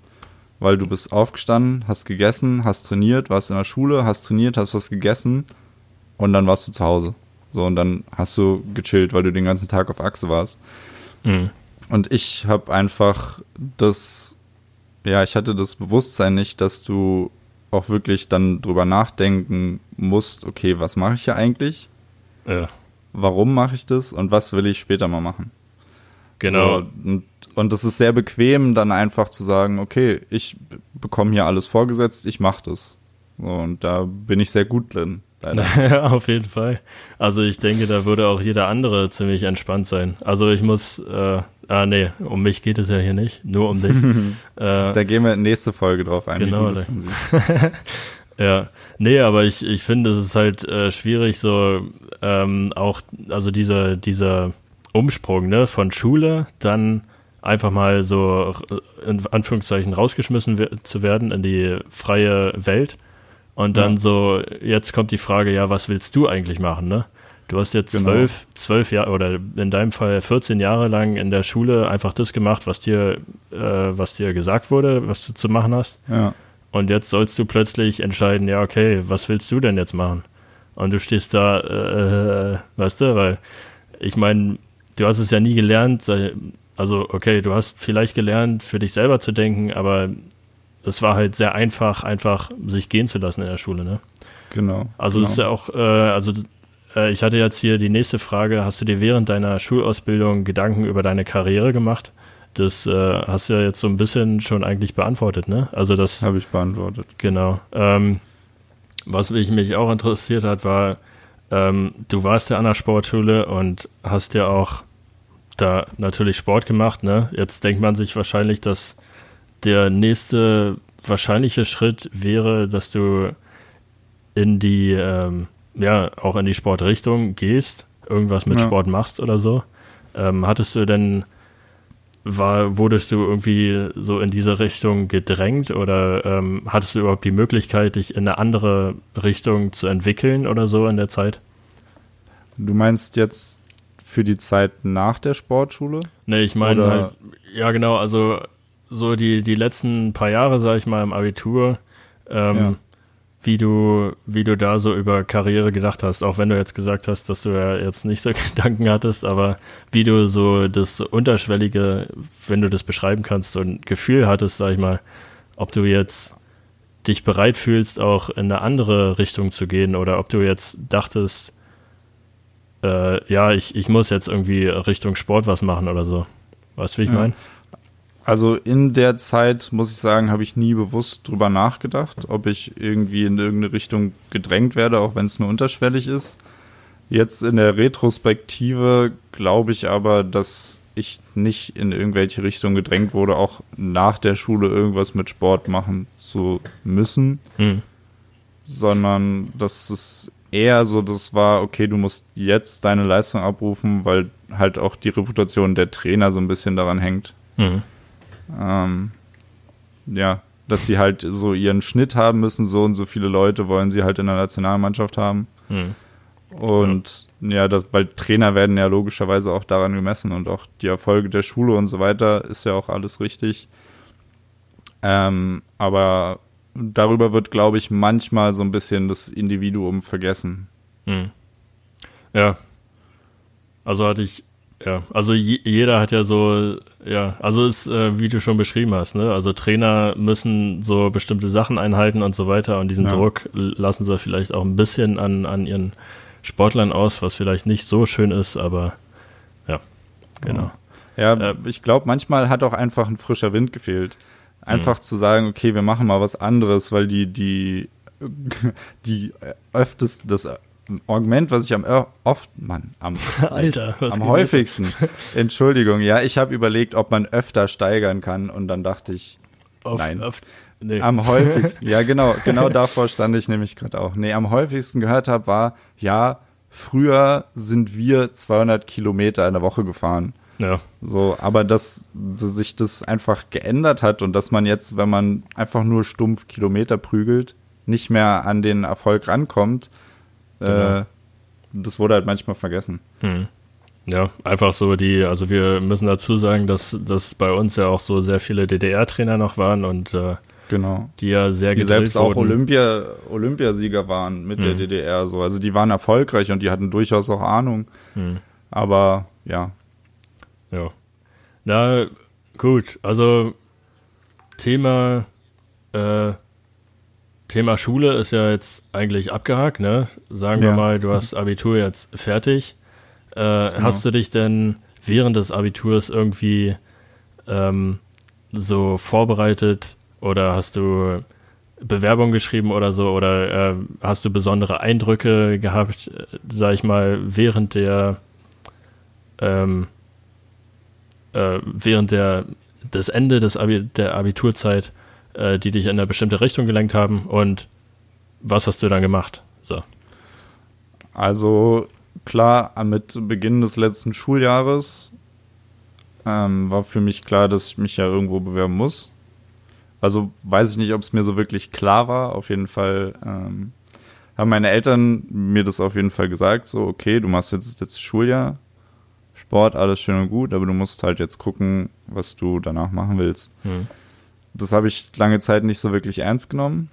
Weil du bist aufgestanden, hast gegessen, hast trainiert, warst in der Schule, hast trainiert, hast was gegessen und dann warst du zu Hause. So, und dann hast du gechillt, weil du den ganzen Tag auf Achse warst. Mhm. Und ich habe einfach das, ja, ich hatte das Bewusstsein nicht, dass du auch wirklich dann drüber nachdenken musst, okay, was mache ich hier eigentlich? Ja. Warum mache ich das und was will ich später mal machen? Genau. So, und, und das ist sehr bequem, dann einfach zu sagen, okay, ich bekomme hier alles vorgesetzt, ich mache das. So, und da bin ich sehr gut drin. ja, auf jeden Fall. Also ich denke, da würde auch jeder andere ziemlich entspannt sein. Also ich muss, äh, ah nee, um mich geht es ja hier nicht, nur um dich. äh, da gehen wir in nächste Folge drauf ein. Genau. ja, nee, aber ich, ich finde, es ist halt äh, schwierig, so ähm, auch, also dieser, dieser Umsprung, ne, von Schule, dann einfach mal so in Anführungszeichen rausgeschmissen zu werden in die freie Welt und dann ja. so, jetzt kommt die Frage, ja, was willst du eigentlich machen, ne? Du hast jetzt genau. zwölf, zwölf Jahre oder in deinem Fall 14 Jahre lang in der Schule einfach das gemacht, was dir, äh, was dir gesagt wurde, was du zu machen hast. Ja. Und jetzt sollst du plötzlich entscheiden, ja, okay, was willst du denn jetzt machen? Und du stehst da, äh, weißt du, weil ich meine, du hast es ja nie gelernt, also okay, du hast vielleicht gelernt, für dich selber zu denken, aber es war halt sehr einfach, einfach sich gehen zu lassen in der Schule, ne? Genau. Also genau. das ist ja auch, äh, also äh, ich hatte jetzt hier die nächste Frage, hast du dir während deiner Schulausbildung Gedanken über deine Karriere gemacht? Das äh, hast du ja jetzt so ein bisschen schon eigentlich beantwortet, ne? Also das habe ich beantwortet. Genau. Ähm, was mich, mich auch interessiert hat, war, ähm, du warst ja an der Sportschule und hast ja auch da natürlich Sport gemacht, ne? Jetzt denkt man sich wahrscheinlich, dass der nächste wahrscheinliche Schritt wäre, dass du in die, ähm, ja, auch in die Sportrichtung gehst, irgendwas mit ja. Sport machst oder so. Ähm, hattest du denn, war, wurdest du irgendwie so in diese Richtung gedrängt oder ähm, hattest du überhaupt die Möglichkeit, dich in eine andere Richtung zu entwickeln oder so in der Zeit? Du meinst jetzt für die Zeit nach der Sportschule? Nee, ich meine halt, ja genau, also so die, die letzten paar Jahre, sag ich mal, im Abitur, ähm, ja. wie du, wie du da so über Karriere gedacht hast, auch wenn du jetzt gesagt hast, dass du ja jetzt nicht so Gedanken hattest, aber wie du so das Unterschwellige, wenn du das beschreiben kannst, so ein Gefühl hattest, sag ich mal, ob du jetzt dich bereit fühlst, auch in eine andere Richtung zu gehen oder ob du jetzt dachtest, äh, ja, ich, ich muss jetzt irgendwie Richtung Sport was machen oder so. Weißt du, wie ich ja. meine? Also in der Zeit, muss ich sagen, habe ich nie bewusst drüber nachgedacht, ob ich irgendwie in irgendeine Richtung gedrängt werde, auch wenn es nur unterschwellig ist. Jetzt in der Retrospektive glaube ich aber, dass ich nicht in irgendwelche Richtungen gedrängt wurde, auch nach der Schule irgendwas mit Sport machen zu müssen, hm. sondern dass es eher so, das war, okay, du musst jetzt deine Leistung abrufen, weil halt auch die Reputation der Trainer so ein bisschen daran hängt. Hm. Ähm, ja, dass sie halt so ihren Schnitt haben müssen, so und so viele Leute wollen sie halt in der Nationalmannschaft haben. Hm. Und ja, ja das, weil Trainer werden ja logischerweise auch daran gemessen und auch die Erfolge der Schule und so weiter ist ja auch alles richtig. Ähm, aber darüber wird, glaube ich, manchmal so ein bisschen das Individuum vergessen. Hm. Ja. Also hatte ich ja, also jeder hat ja so, ja, also ist, äh, wie du schon beschrieben hast, ne? Also Trainer müssen so bestimmte Sachen einhalten und so weiter und diesen ja. Druck lassen sie vielleicht auch ein bisschen an, an ihren Sportlern aus, was vielleicht nicht so schön ist, aber ja, genau. Ja, äh, ich glaube, manchmal hat auch einfach ein frischer Wind gefehlt. Einfach mh. zu sagen, okay, wir machen mal was anderes, weil die, die, die öfters, das Argument, was ich am oft, Mann, am, Alter, am häufigsten, Entschuldigung, ja, ich habe überlegt, ob man öfter steigern kann und dann dachte ich, auf, nein. Auf, nee. Am häufigsten, ja genau, genau davor stand ich nämlich gerade auch. Nee, am häufigsten gehört habe, war, ja, früher sind wir 200 Kilometer in der Woche gefahren. Ja. So, aber dass, dass sich das einfach geändert hat und dass man jetzt, wenn man einfach nur stumpf Kilometer prügelt, nicht mehr an den Erfolg rankommt, Genau. Äh, das wurde halt manchmal vergessen. Hm. Ja, einfach so die, also wir müssen dazu sagen, dass, dass bei uns ja auch so sehr viele DDR-Trainer noch waren und äh, genau. die ja sehr die selbst auch Olympia, Olympiasieger waren mit hm. der DDR so. Also die waren erfolgreich und die hatten durchaus auch Ahnung. Hm. Aber ja. Ja. Na, gut, also Thema äh, Thema Schule ist ja jetzt eigentlich abgehakt, ne? Sagen ja. wir mal, du hast Abitur jetzt fertig. Äh, genau. Hast du dich denn während des Abiturs irgendwie ähm, so vorbereitet oder hast du Bewerbung geschrieben oder so? Oder äh, hast du besondere Eindrücke gehabt, sag ich mal, während der ähm, äh, während der das Ende des Abi der Abiturzeit, äh, die dich in eine bestimmte Richtung gelenkt haben und was hast du dann gemacht? So. Also klar, mit Beginn des letzten Schuljahres ähm, war für mich klar, dass ich mich ja irgendwo bewerben muss. Also weiß ich nicht, ob es mir so wirklich klar war. Auf jeden Fall ähm, haben meine Eltern mir das auf jeden Fall gesagt, so okay, du machst jetzt das Schuljahr, Sport, alles schön und gut, aber du musst halt jetzt gucken, was du danach machen willst. Hm. Das habe ich lange Zeit nicht so wirklich ernst genommen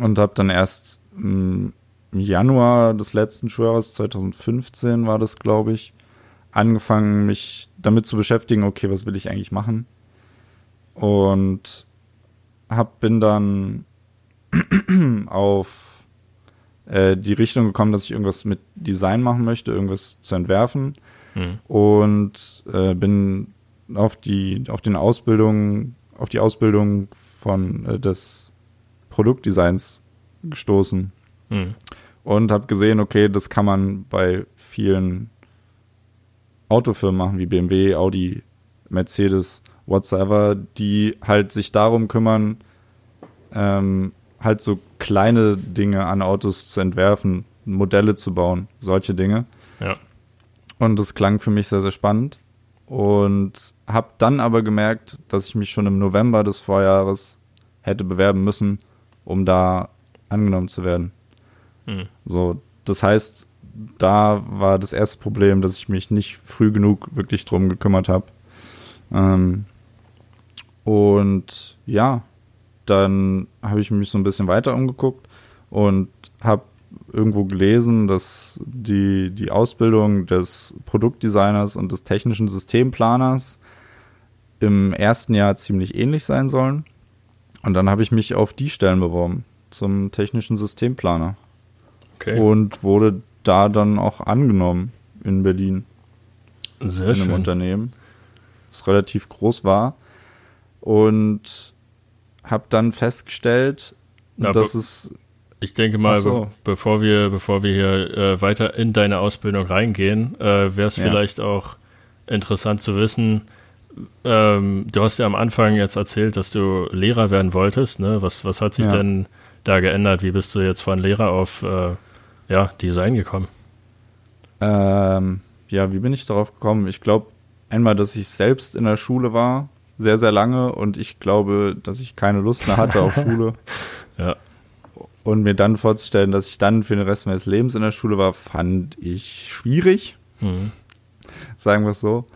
und habe dann erst im Januar des letzten Schuljahres, 2015 war das, glaube ich, angefangen, mich damit zu beschäftigen, okay, was will ich eigentlich machen? Und hab, bin dann auf äh, die Richtung gekommen, dass ich irgendwas mit Design machen möchte, irgendwas zu entwerfen. Mhm. Und äh, bin auf die, auf den Ausbildungen, auf die Ausbildung von äh, des Produktdesigns gestoßen. Mhm. Und habe gesehen, okay, das kann man bei vielen Autofirmen machen, wie BMW, Audi, Mercedes, whatsoever, die halt sich darum kümmern, ähm, halt so kleine Dinge an Autos zu entwerfen, Modelle zu bauen, solche Dinge. Ja. Und das klang für mich sehr, sehr spannend. Und habe dann aber gemerkt, dass ich mich schon im November des Vorjahres hätte bewerben müssen, um da angenommen zu werden. Mhm. So, das heißt, da war das erste Problem, dass ich mich nicht früh genug wirklich drum gekümmert habe. Ähm, und ja, dann habe ich mich so ein bisschen weiter umgeguckt und habe irgendwo gelesen, dass die, die Ausbildung des Produktdesigners und des technischen Systemplaners im ersten Jahr ziemlich ähnlich sein sollen. Und dann habe ich mich auf die Stellen beworben zum technischen Systemplaner. Okay. Und wurde da dann auch angenommen in Berlin. Sehr in einem schön. Unternehmen, das relativ groß war. Und habe dann festgestellt, Na, dass es ich denke mal, so. be bevor wir, bevor wir hier äh, weiter in deine Ausbildung reingehen, äh, wäre es ja. vielleicht auch interessant zu wissen. Ähm, du hast ja am Anfang jetzt erzählt, dass du Lehrer werden wolltest. Ne? Was, was hat sich ja. denn da geändert? Wie bist du jetzt von Lehrer auf äh, ja, Design gekommen? Ähm, ja, wie bin ich darauf gekommen? Ich glaube, einmal, dass ich selbst in der Schule war, sehr, sehr lange und ich glaube, dass ich keine Lust mehr hatte auf Schule. Ja. Und mir dann vorzustellen, dass ich dann für den Rest meines Lebens in der Schule war, fand ich schwierig. Mhm. Sagen wir es so.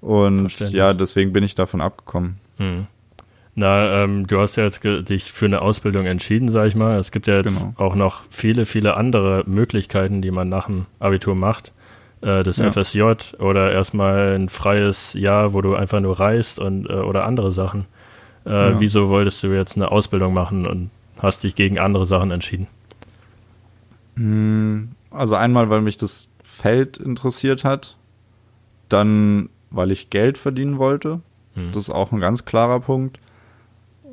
Und ja, deswegen bin ich davon abgekommen. Mhm. Na, ähm, du hast ja jetzt dich für eine Ausbildung entschieden, sag ich mal. Es gibt ja jetzt genau. auch noch viele, viele andere Möglichkeiten, die man nach dem Abitur macht. Äh, das ja. FSJ oder erstmal ein freies Jahr, wo du einfach nur reist und äh, oder andere Sachen. Äh, ja. Wieso wolltest du jetzt eine Ausbildung machen und hast dich gegen andere Sachen entschieden? Hm, also einmal, weil mich das Feld interessiert hat, dann, weil ich Geld verdienen wollte. Hm. Das ist auch ein ganz klarer Punkt.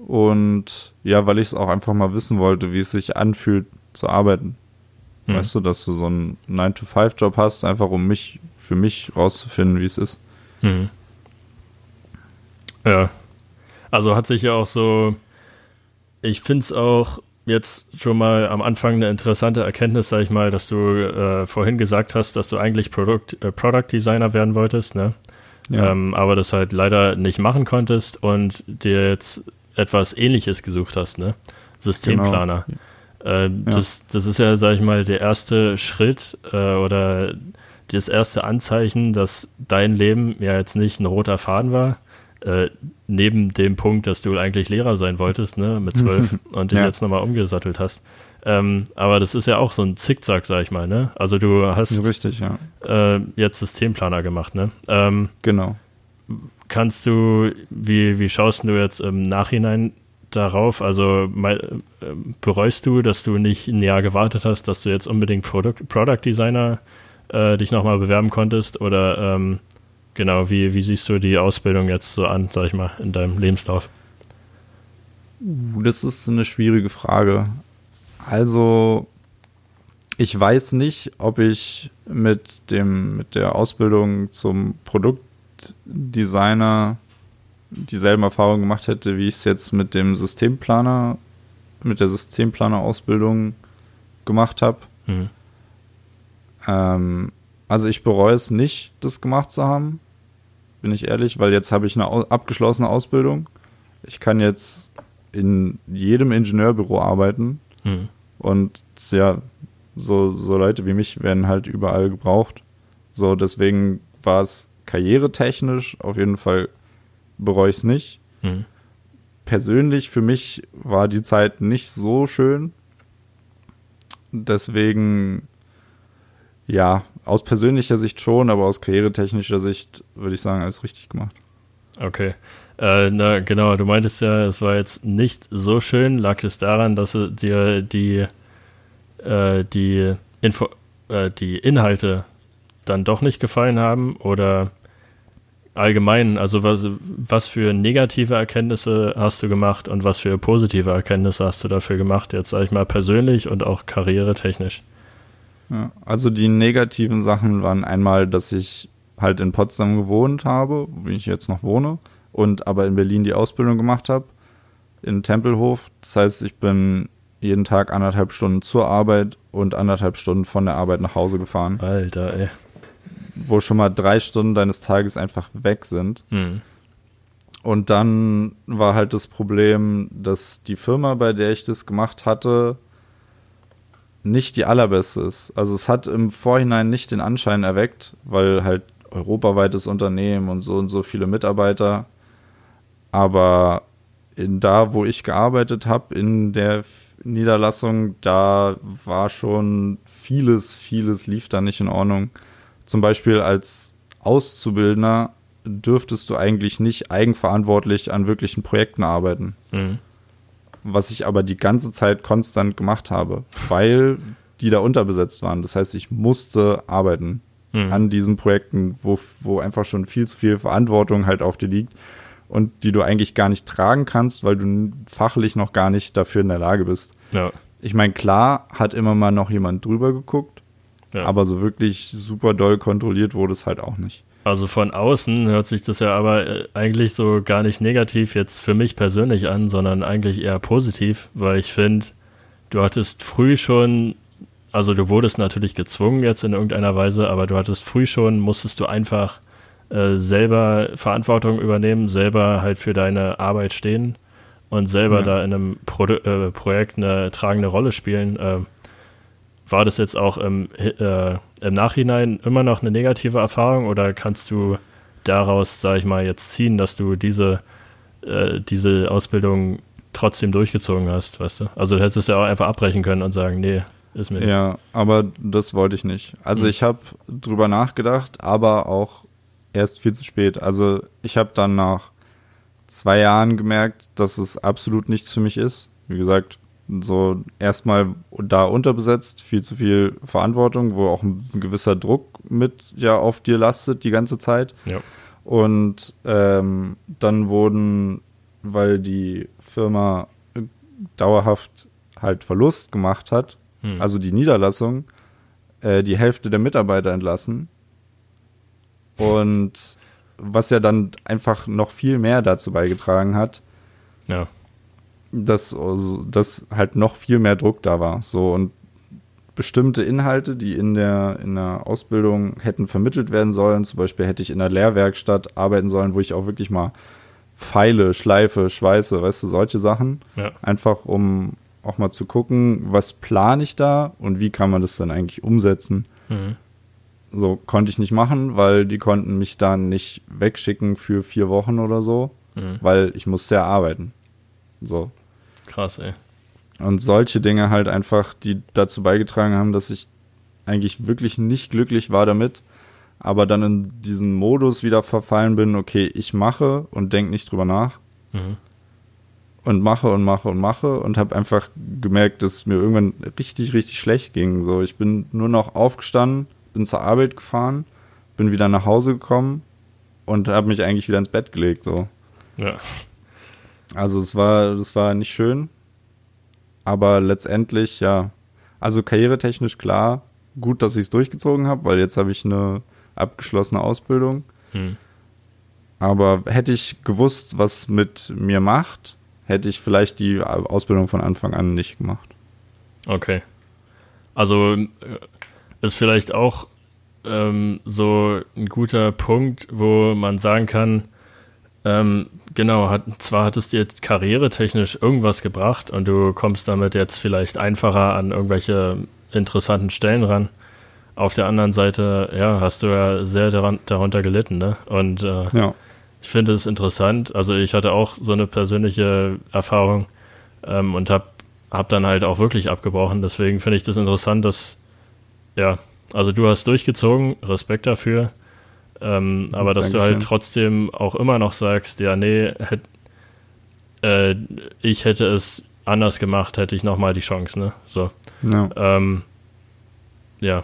Und ja, weil ich es auch einfach mal wissen wollte, wie es sich anfühlt zu arbeiten. Hm. Weißt du, dass du so einen 9-to-5-Job hast, einfach um mich, für mich rauszufinden, wie es ist. Hm. Ja. Also hat sich ja auch so ich finde es auch jetzt schon mal am Anfang eine interessante Erkenntnis, sag ich mal, dass du äh, vorhin gesagt hast, dass du eigentlich Product, äh, Product Designer werden wolltest, ne? Ja. Ähm, aber das halt leider nicht machen konntest und dir jetzt etwas ähnliches gesucht hast, ne? Systemplaner. Genau. Äh, ja. das, das ist ja, sag ich mal, der erste Schritt äh, oder das erste Anzeichen, dass dein Leben ja jetzt nicht ein roter Faden war, äh, neben dem Punkt, dass du eigentlich Lehrer sein wolltest, ne, mit zwölf und dich ja. jetzt nochmal umgesattelt hast. Ähm, aber das ist ja auch so ein Zickzack, sag ich mal, ne? Also du hast Richtig, ja. äh, jetzt Systemplaner gemacht, ne? Ähm, genau. Kannst du, wie, wie schaust du jetzt im Nachhinein darauf? Also äh, bereust du, dass du nicht ein Jahr gewartet hast, dass du jetzt unbedingt Product, Product Designer äh, dich nochmal bewerben konntest? Oder ähm, Genau, wie, wie siehst du die Ausbildung jetzt so an, sag ich mal, in deinem Lebenslauf? Das ist eine schwierige Frage. Also, ich weiß nicht, ob ich mit dem, mit der Ausbildung zum Produktdesigner dieselben Erfahrungen gemacht hätte, wie ich es jetzt mit dem Systemplaner, mit der Systemplaner-Ausbildung gemacht habe. Mhm. Ähm, also ich bereue es nicht, das gemacht zu haben, bin ich ehrlich, weil jetzt habe ich eine abgeschlossene Ausbildung. Ich kann jetzt in jedem Ingenieurbüro arbeiten mhm. Und ja, so, so Leute wie mich werden halt überall gebraucht. So, deswegen war es karrieretechnisch auf jeden Fall bereue ich es nicht. Mhm. Persönlich für mich war die Zeit nicht so schön. Deswegen, ja, aus persönlicher Sicht schon, aber aus karrieretechnischer Sicht würde ich sagen, alles richtig gemacht. Okay. Äh, na, genau, du meintest ja, es war jetzt nicht so schön. Lag es daran, dass dir die, äh, die, Info äh, die Inhalte dann doch nicht gefallen haben? Oder allgemein, also was, was für negative Erkenntnisse hast du gemacht und was für positive Erkenntnisse hast du dafür gemacht, jetzt sage ich mal persönlich und auch karrieretechnisch? Ja, also die negativen Sachen waren einmal, dass ich halt in Potsdam gewohnt habe, wo ich jetzt noch wohne, und aber in Berlin die Ausbildung gemacht habe, in Tempelhof. Das heißt, ich bin jeden Tag anderthalb Stunden zur Arbeit und anderthalb Stunden von der Arbeit nach Hause gefahren. Alter, ey wo schon mal drei Stunden deines Tages einfach weg sind. Mhm. Und dann war halt das Problem, dass die Firma, bei der ich das gemacht hatte, nicht die allerbeste ist. Also es hat im Vorhinein nicht den Anschein erweckt, weil halt europaweites Unternehmen und so und so viele Mitarbeiter. Aber in da, wo ich gearbeitet habe, in der Niederlassung, da war schon vieles, vieles lief da nicht in Ordnung zum Beispiel als Auszubildender dürftest du eigentlich nicht eigenverantwortlich an wirklichen Projekten arbeiten. Mhm. Was ich aber die ganze Zeit konstant gemacht habe, weil die da unterbesetzt waren. Das heißt, ich musste arbeiten mhm. an diesen Projekten, wo, wo einfach schon viel zu viel Verantwortung halt auf dir liegt und die du eigentlich gar nicht tragen kannst, weil du fachlich noch gar nicht dafür in der Lage bist. Ja. Ich meine, klar hat immer mal noch jemand drüber geguckt, ja. Aber so wirklich super doll kontrolliert wurde es halt auch nicht. Also von außen hört sich das ja aber äh, eigentlich so gar nicht negativ jetzt für mich persönlich an, sondern eigentlich eher positiv, weil ich finde, du hattest früh schon, also du wurdest natürlich gezwungen jetzt in irgendeiner Weise, aber du hattest früh schon, musstest du einfach äh, selber Verantwortung übernehmen, selber halt für deine Arbeit stehen und selber ja. da in einem Pro äh, Projekt eine tragende Rolle spielen. Äh, war das jetzt auch im, äh, im Nachhinein immer noch eine negative Erfahrung oder kannst du daraus, sage ich mal, jetzt ziehen, dass du diese, äh, diese Ausbildung trotzdem durchgezogen hast, weißt du? Also du hättest ja auch einfach abbrechen können und sagen, nee, ist mir. Ja, aber das wollte ich nicht. Also mhm. ich habe drüber nachgedacht, aber auch erst viel zu spät. Also ich habe dann nach zwei Jahren gemerkt, dass es absolut nichts für mich ist. Wie gesagt, so erstmal da unterbesetzt, viel zu viel Verantwortung, wo auch ein gewisser Druck mit ja auf dir lastet die ganze Zeit. Ja. Und ähm, dann wurden, weil die Firma dauerhaft halt Verlust gemacht hat, hm. also die Niederlassung, äh, die Hälfte der Mitarbeiter entlassen. Und was ja dann einfach noch viel mehr dazu beigetragen hat, ja dass, also, dass halt noch viel mehr Druck da war. So und bestimmte Inhalte, die in der, in der Ausbildung hätten vermittelt werden sollen, zum Beispiel hätte ich in der Lehrwerkstatt arbeiten sollen, wo ich auch wirklich mal Pfeile, Schleife, Schweiße, weißt du, solche Sachen. Ja. Einfach um auch mal zu gucken, was plane ich da und wie kann man das dann eigentlich umsetzen. Mhm. So konnte ich nicht machen, weil die konnten mich dann nicht wegschicken für vier Wochen oder so, mhm. weil ich musste ja arbeiten. So. Krass, ey. Und solche Dinge halt einfach, die dazu beigetragen haben, dass ich eigentlich wirklich nicht glücklich war damit, aber dann in diesen Modus wieder verfallen bin, okay, ich mache und denke nicht drüber nach. Mhm. Und mache und mache und mache und habe einfach gemerkt, dass es mir irgendwann richtig, richtig schlecht ging. So, ich bin nur noch aufgestanden, bin zur Arbeit gefahren, bin wieder nach Hause gekommen und habe mich eigentlich wieder ins Bett gelegt. So. Ja. Also es war, das war nicht schön, aber letztendlich, ja, also karrieretechnisch klar, gut, dass ich es durchgezogen habe, weil jetzt habe ich eine abgeschlossene Ausbildung. Hm. Aber hätte ich gewusst, was mit mir macht, hätte ich vielleicht die Ausbildung von Anfang an nicht gemacht. Okay. Also äh, ist vielleicht auch ähm, so ein guter Punkt, wo man sagen kann, ähm, genau, hat, zwar hat es dir karrieretechnisch irgendwas gebracht und du kommst damit jetzt vielleicht einfacher an irgendwelche interessanten Stellen ran. Auf der anderen Seite, ja, hast du ja sehr daran, darunter gelitten, ne? Und äh, ja. ich finde es interessant. Also ich hatte auch so eine persönliche Erfahrung ähm, und habe hab dann halt auch wirklich abgebrochen. Deswegen finde ich das interessant, dass, ja, also du hast durchgezogen, Respekt dafür. Ähm, aber dass Dankeschön. du halt trotzdem auch immer noch sagst, ja, nee, hätt, äh, ich hätte es anders gemacht, hätte ich nochmal die Chance, ne? So. Ja. Ähm, ja,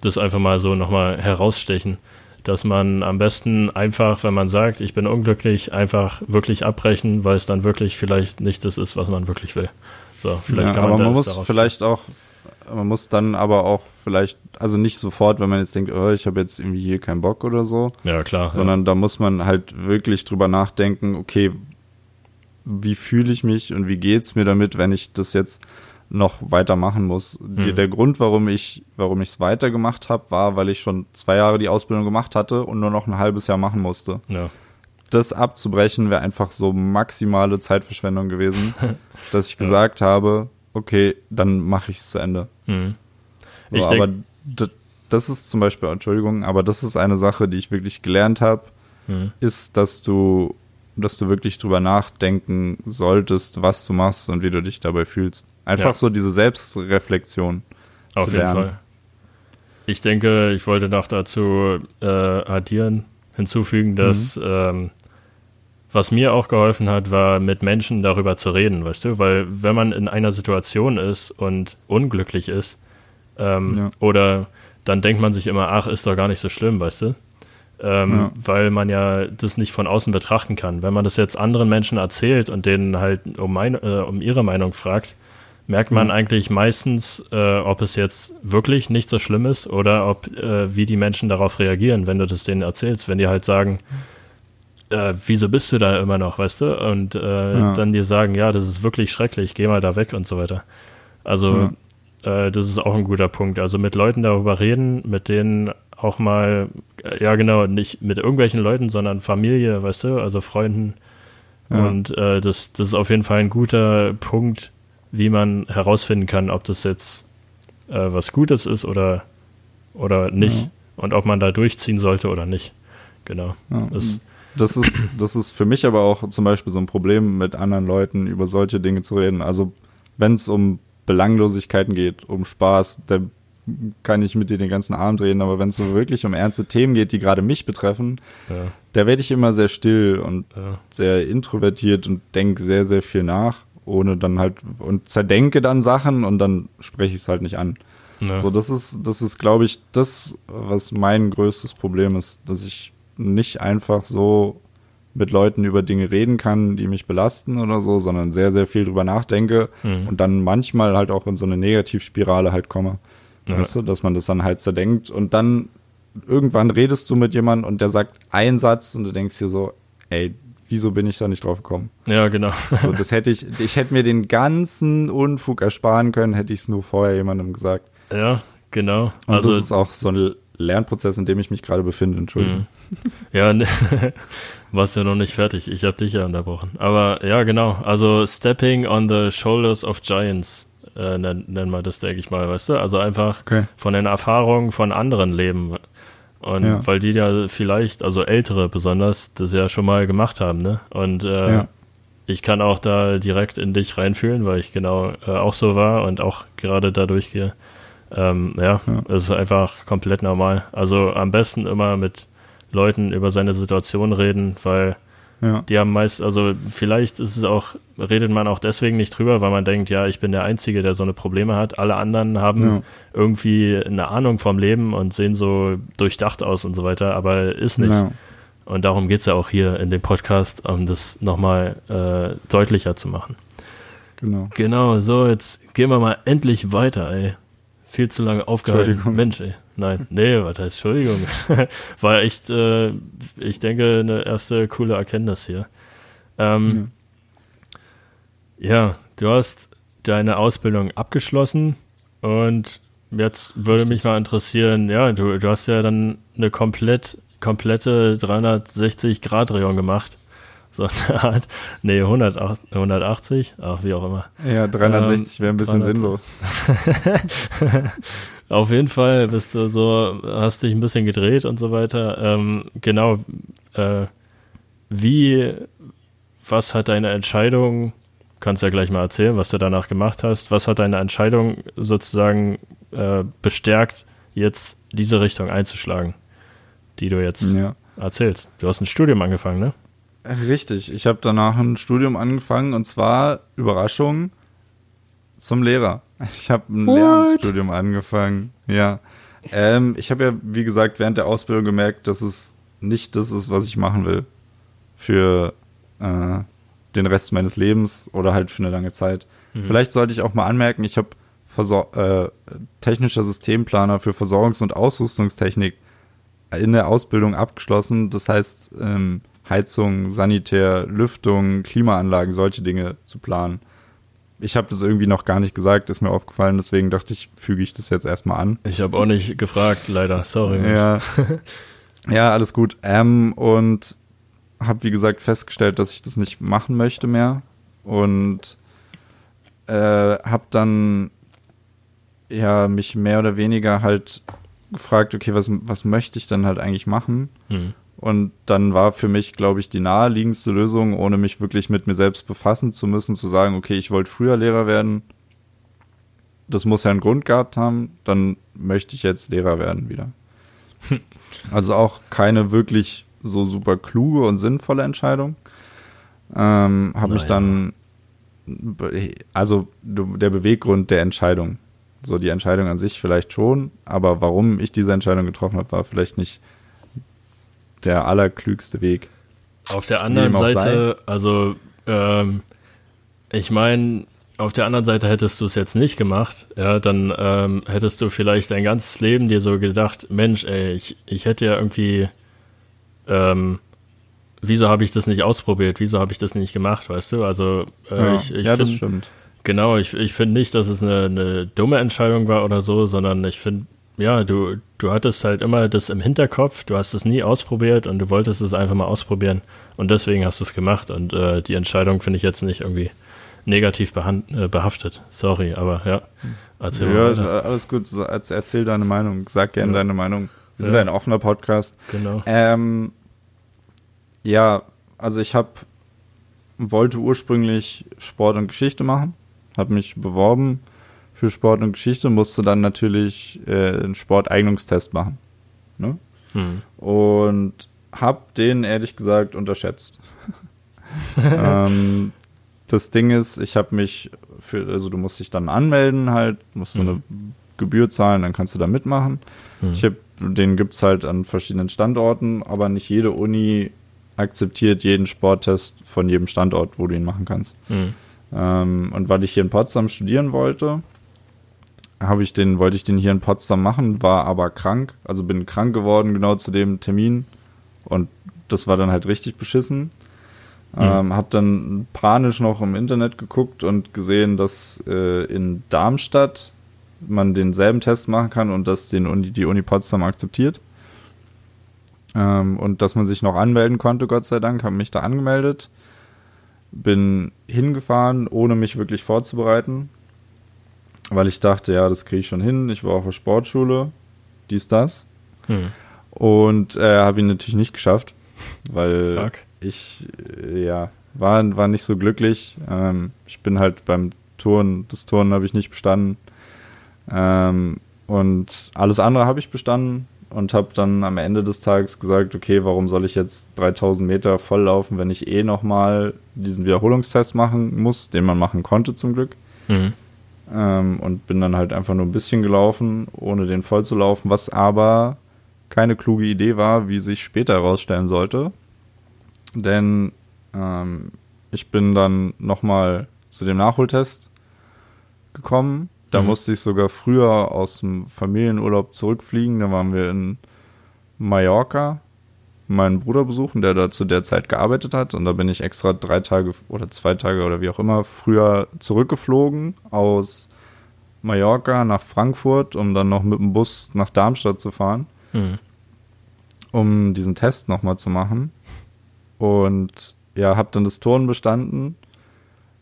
das einfach mal so nochmal herausstechen, dass man am besten einfach, wenn man sagt, ich bin unglücklich, einfach wirklich abbrechen, weil es dann wirklich vielleicht nicht das ist, was man wirklich will. So, vielleicht ja, kann man, aber man muss vielleicht auch man muss dann aber auch vielleicht, also nicht sofort, wenn man jetzt denkt, oh, ich habe jetzt irgendwie hier keinen Bock oder so. Ja, klar. Sondern ja. da muss man halt wirklich drüber nachdenken, okay, wie fühle ich mich und wie geht's mir damit, wenn ich das jetzt noch weitermachen muss. Mhm. Der Grund, warum ich, warum ich es weitergemacht habe, war, weil ich schon zwei Jahre die Ausbildung gemacht hatte und nur noch ein halbes Jahr machen musste. Ja. Das abzubrechen wäre einfach so maximale Zeitverschwendung gewesen, dass ich gesagt habe, okay, dann mache ich es zu Ende. Mhm. So, aber das ist zum Beispiel, Entschuldigung, aber das ist eine Sache, die ich wirklich gelernt habe, mhm. ist, dass du, dass du wirklich drüber nachdenken solltest, was du machst und wie du dich dabei fühlst. Einfach ja. so diese Selbstreflexion. Auf jeden. Fall. Ich denke, ich wollte noch dazu äh, addieren, hinzufügen, dass mhm. ähm, was mir auch geholfen hat, war mit Menschen darüber zu reden, weißt du, weil wenn man in einer Situation ist und unglücklich ist, ähm, ja. oder dann denkt man sich immer, ach, ist doch gar nicht so schlimm, weißt du? Ähm, ja. Weil man ja das nicht von außen betrachten kann. Wenn man das jetzt anderen Menschen erzählt und denen halt um, mein, äh, um ihre Meinung fragt, merkt man mhm. eigentlich meistens, äh, ob es jetzt wirklich nicht so schlimm ist oder ob äh, wie die Menschen darauf reagieren, wenn du das denen erzählst. Wenn die halt sagen, mhm äh, wieso bist du da immer noch, weißt du? Und äh, ja. dann dir sagen, ja, das ist wirklich schrecklich, geh mal da weg und so weiter. Also ja. äh, das ist auch ein guter Punkt. Also mit Leuten darüber reden, mit denen auch mal, äh, ja genau, nicht mit irgendwelchen Leuten, sondern Familie, weißt du, also Freunden. Ja. Und äh, das, das ist auf jeden Fall ein guter Punkt, wie man herausfinden kann, ob das jetzt äh, was Gutes ist oder, oder nicht. Und ob man da durchziehen sollte oder nicht. Genau. Das, das ist, das ist für mich aber auch zum Beispiel so ein Problem, mit anderen Leuten über solche Dinge zu reden. Also wenn es um Belanglosigkeiten geht, um Spaß, da kann ich mit dir den ganzen Abend reden, aber wenn es so wirklich um ernste Themen geht, die gerade mich betreffen, ja. da werde ich immer sehr still und ja. sehr introvertiert und denke sehr, sehr viel nach, ohne dann halt und zerdenke dann Sachen und dann spreche ich es halt nicht an. Ja. So, das ist, das ist, glaube ich, das, was mein größtes Problem ist, dass ich nicht einfach so mit Leuten über Dinge reden kann, die mich belasten oder so, sondern sehr, sehr viel drüber nachdenke mhm. und dann manchmal halt auch in so eine Negativspirale halt komme. Ja. Weißt du, dass man das dann halt zerdenkt und dann irgendwann redest du mit jemandem und der sagt einen Satz und du denkst dir so, ey, wieso bin ich da nicht drauf gekommen? Ja, genau. so, das hätte ich, ich hätte mir den ganzen Unfug ersparen können, hätte ich es nur vorher jemandem gesagt. Ja, genau. Und also das ist auch so ein Lernprozess, in dem ich mich gerade befinde, Entschuldigung. Mhm. Ja, ne, warst ja noch nicht fertig. Ich habe dich ja unterbrochen. Aber ja, genau. Also Stepping on the Shoulders of Giants äh, nennen, wir das, denke ich mal, weißt du? Also einfach okay. von den Erfahrungen von anderen leben. Und ja. weil die ja vielleicht, also Ältere besonders, das ja schon mal gemacht haben, ne? Und äh, ja. ich kann auch da direkt in dich reinfühlen, weil ich genau äh, auch so war und auch gerade da durchgehe. Ähm, ja, ja, ist einfach komplett normal. Also am besten immer mit Leuten über seine Situation reden, weil ja. die haben meist, also vielleicht ist es auch, redet man auch deswegen nicht drüber, weil man denkt, ja, ich bin der Einzige, der so eine Probleme hat. Alle anderen haben ja. irgendwie eine Ahnung vom Leben und sehen so durchdacht aus und so weiter, aber ist nicht. Und darum geht es ja auch hier in dem Podcast, um das nochmal äh, deutlicher zu machen. Genau. Genau, so, jetzt gehen wir mal endlich weiter, ey. Viel zu lange aufgehalten. Mensch, ey. Nein, nee, was heißt Entschuldigung? War echt, äh, ich denke, eine erste coole Erkenntnis hier. Ähm, ja, du hast deine Ausbildung abgeschlossen und jetzt würde mich mal interessieren, ja, du, du hast ja dann eine komplett, komplette 360-Grad-Drehung gemacht. So eine Art, nee, 100, 180, ach, wie auch immer. Ja, 360 wäre ein bisschen 360. sinnlos. Auf jeden Fall bist du so, hast dich ein bisschen gedreht und so weiter. Ähm, genau, äh, wie, was hat deine Entscheidung, kannst ja gleich mal erzählen, was du danach gemacht hast, was hat deine Entscheidung sozusagen äh, bestärkt, jetzt diese Richtung einzuschlagen, die du jetzt Ja. erzählst? Du hast ein Studium angefangen, ne? Richtig, ich habe danach ein Studium angefangen und zwar, Überraschung, zum Lehrer. Ich habe ein What? Lehramtsstudium angefangen, ja. Ähm, ich habe ja, wie gesagt, während der Ausbildung gemerkt, dass es nicht das ist, was ich machen will für äh, den Rest meines Lebens oder halt für eine lange Zeit. Vielleicht sollte ich auch mal anmerken, ich habe Versor äh, technischer Systemplaner für Versorgungs- und Ausrüstungstechnik in der Ausbildung abgeschlossen. Das heißt, ähm, Heizung, Sanitär, Lüftung, Klimaanlagen, solche Dinge zu planen. Ich habe das irgendwie noch gar nicht gesagt, ist mir aufgefallen, deswegen dachte ich, füge ich das jetzt erstmal an. Ich habe auch nicht gefragt, leider, sorry. Ja, ja alles gut. Ähm, und habe, wie gesagt, festgestellt, dass ich das nicht machen möchte mehr. Und äh, habe dann ja mich mehr oder weniger halt gefragt, okay, was, was möchte ich dann halt eigentlich machen? Hm. Und dann war für mich, glaube ich, die naheliegendste Lösung, ohne mich wirklich mit mir selbst befassen zu müssen, zu sagen, okay, ich wollte früher Lehrer werden. Das muss ja einen Grund gehabt haben. Dann möchte ich jetzt Lehrer werden wieder. Also auch keine wirklich so super kluge und sinnvolle Entscheidung. Ähm, habe mich dann, also der Beweggrund der Entscheidung. So die Entscheidung an sich vielleicht schon, aber warum ich diese Entscheidung getroffen habe, war vielleicht nicht der allerklügste Weg. Auf der anderen Seite, also ähm, ich meine, auf der anderen Seite hättest du es jetzt nicht gemacht, ja, dann ähm, hättest du vielleicht dein ganzes Leben dir so gedacht, Mensch, ey, ich, ich hätte ja irgendwie, ähm, wieso habe ich das nicht ausprobiert, wieso habe ich das nicht gemacht, weißt du? Also äh, ja, ich, ich ja das find- stimmt. Genau, ich, ich finde nicht, dass es eine, eine dumme Entscheidung war oder so, sondern ich finde, ja, du, du hattest halt immer das im Hinterkopf, du hast es nie ausprobiert und du wolltest es einfach mal ausprobieren und deswegen hast du es gemacht und äh, die Entscheidung finde ich jetzt nicht irgendwie negativ äh, behaftet. Sorry, aber ja, erzähl mal Ja, weiter. alles gut. Erzähl deine Meinung. Sag gerne Ja. deine Meinung. Wir sind Ja. ein offener Podcast. Genau. Ähm, ja, also ich habe wollte ursprünglich Sport und Geschichte machen, habe mich beworben für Sport und Geschichte, musste dann natürlich äh, einen Sporteignungstest machen. Ne? Hm. und habe den ehrlich gesagt unterschätzt. ähm, das Ding ist, ich habe mich für, also du musst dich dann anmelden halt, musst so Mhm. eine Gebühr zahlen, dann kannst du da mitmachen. Hm. Ich hab, den gibt's halt an verschiedenen Standorten, aber nicht jede Uni akzeptiert jeden Sporttest von jedem Standort, wo du ihn machen kannst. Hm. Ähm, und weil ich hier in Potsdam studieren wollte, habe ich den, wollte ich den hier in Potsdam machen, war aber krank, also bin krank geworden genau zu dem Termin und das war dann halt richtig beschissen. Ähm, hab dann panisch noch im Internet geguckt und gesehen, dass äh, in Darmstadt man denselben Test machen kann und dass den Uni, die Uni Potsdam akzeptiert. Ähm, und dass man sich noch anmelden konnte, Gott sei Dank, habe mich da angemeldet. Bin hingefahren, ohne mich wirklich vorzubereiten, weil ich dachte, ja, das kriege ich schon hin. Ich war auf der Sportschule, dies, das. Hm. Und äh, habe ihn natürlich nicht geschafft, weil Fuck. ich äh, ja war, war nicht so glücklich. Ähm, ich bin halt beim Turnen, das Turnen habe ich nicht bestanden. Ähm, und alles andere habe ich bestanden und habe dann am Ende des Tages gesagt, okay, warum soll ich jetzt 3000 Meter volllaufen, wenn ich eh nochmal diesen Wiederholungstest machen muss, den man machen konnte zum Glück. Hm. Ähm, und bin dann halt einfach nur ein bisschen gelaufen, ohne den voll zu laufen, was aber keine kluge Idee war, wie sich später herausstellen sollte. Denn ähm, ich bin dann nochmal zu dem Nachholtest gekommen. Da mhm. musste ich sogar früher aus dem Familienurlaub zurückfliegen. Da waren wir in Mallorca meinen Bruder besuchen, der da zu der Zeit gearbeitet hat. Und da bin ich extra drei Tage oder zwei Tage oder wie auch immer früher zurückgeflogen aus Mallorca nach Frankfurt, um dann noch mit dem Bus nach Darmstadt zu fahren, mhm. um diesen Test nochmal zu machen. Und ja, habe dann das Turnen bestanden.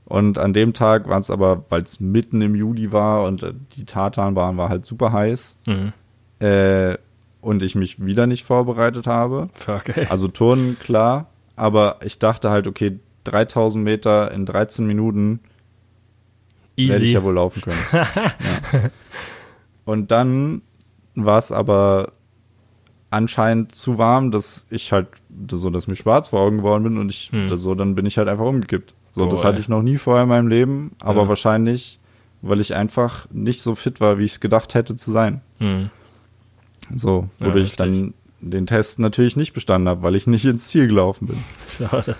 Und an dem Tag war es aber, weil es mitten im Juli war und die Tartanbahn war halt super heiß, mhm. äh, und ich mich wieder nicht vorbereitet habe. Okay. Also Turnen, klar, aber ich dachte halt, okay, 3000 Meter in 13 Minuten werde ich ja wohl laufen können. ja. Und dann war es aber anscheinend zu warm, dass ich halt so, dass mir schwarz vor Augen geworden bin und ich hm. so, dann bin ich halt einfach umgekippt. So, oh, das hatte ich noch nie vorher in meinem Leben, aber ja. wahrscheinlich, weil ich einfach nicht so fit war, wie ich es gedacht hätte zu sein. Hm. So, wodurch ja, ich dann den Test natürlich nicht bestanden habe, weil ich nicht ins Ziel gelaufen bin. Schade.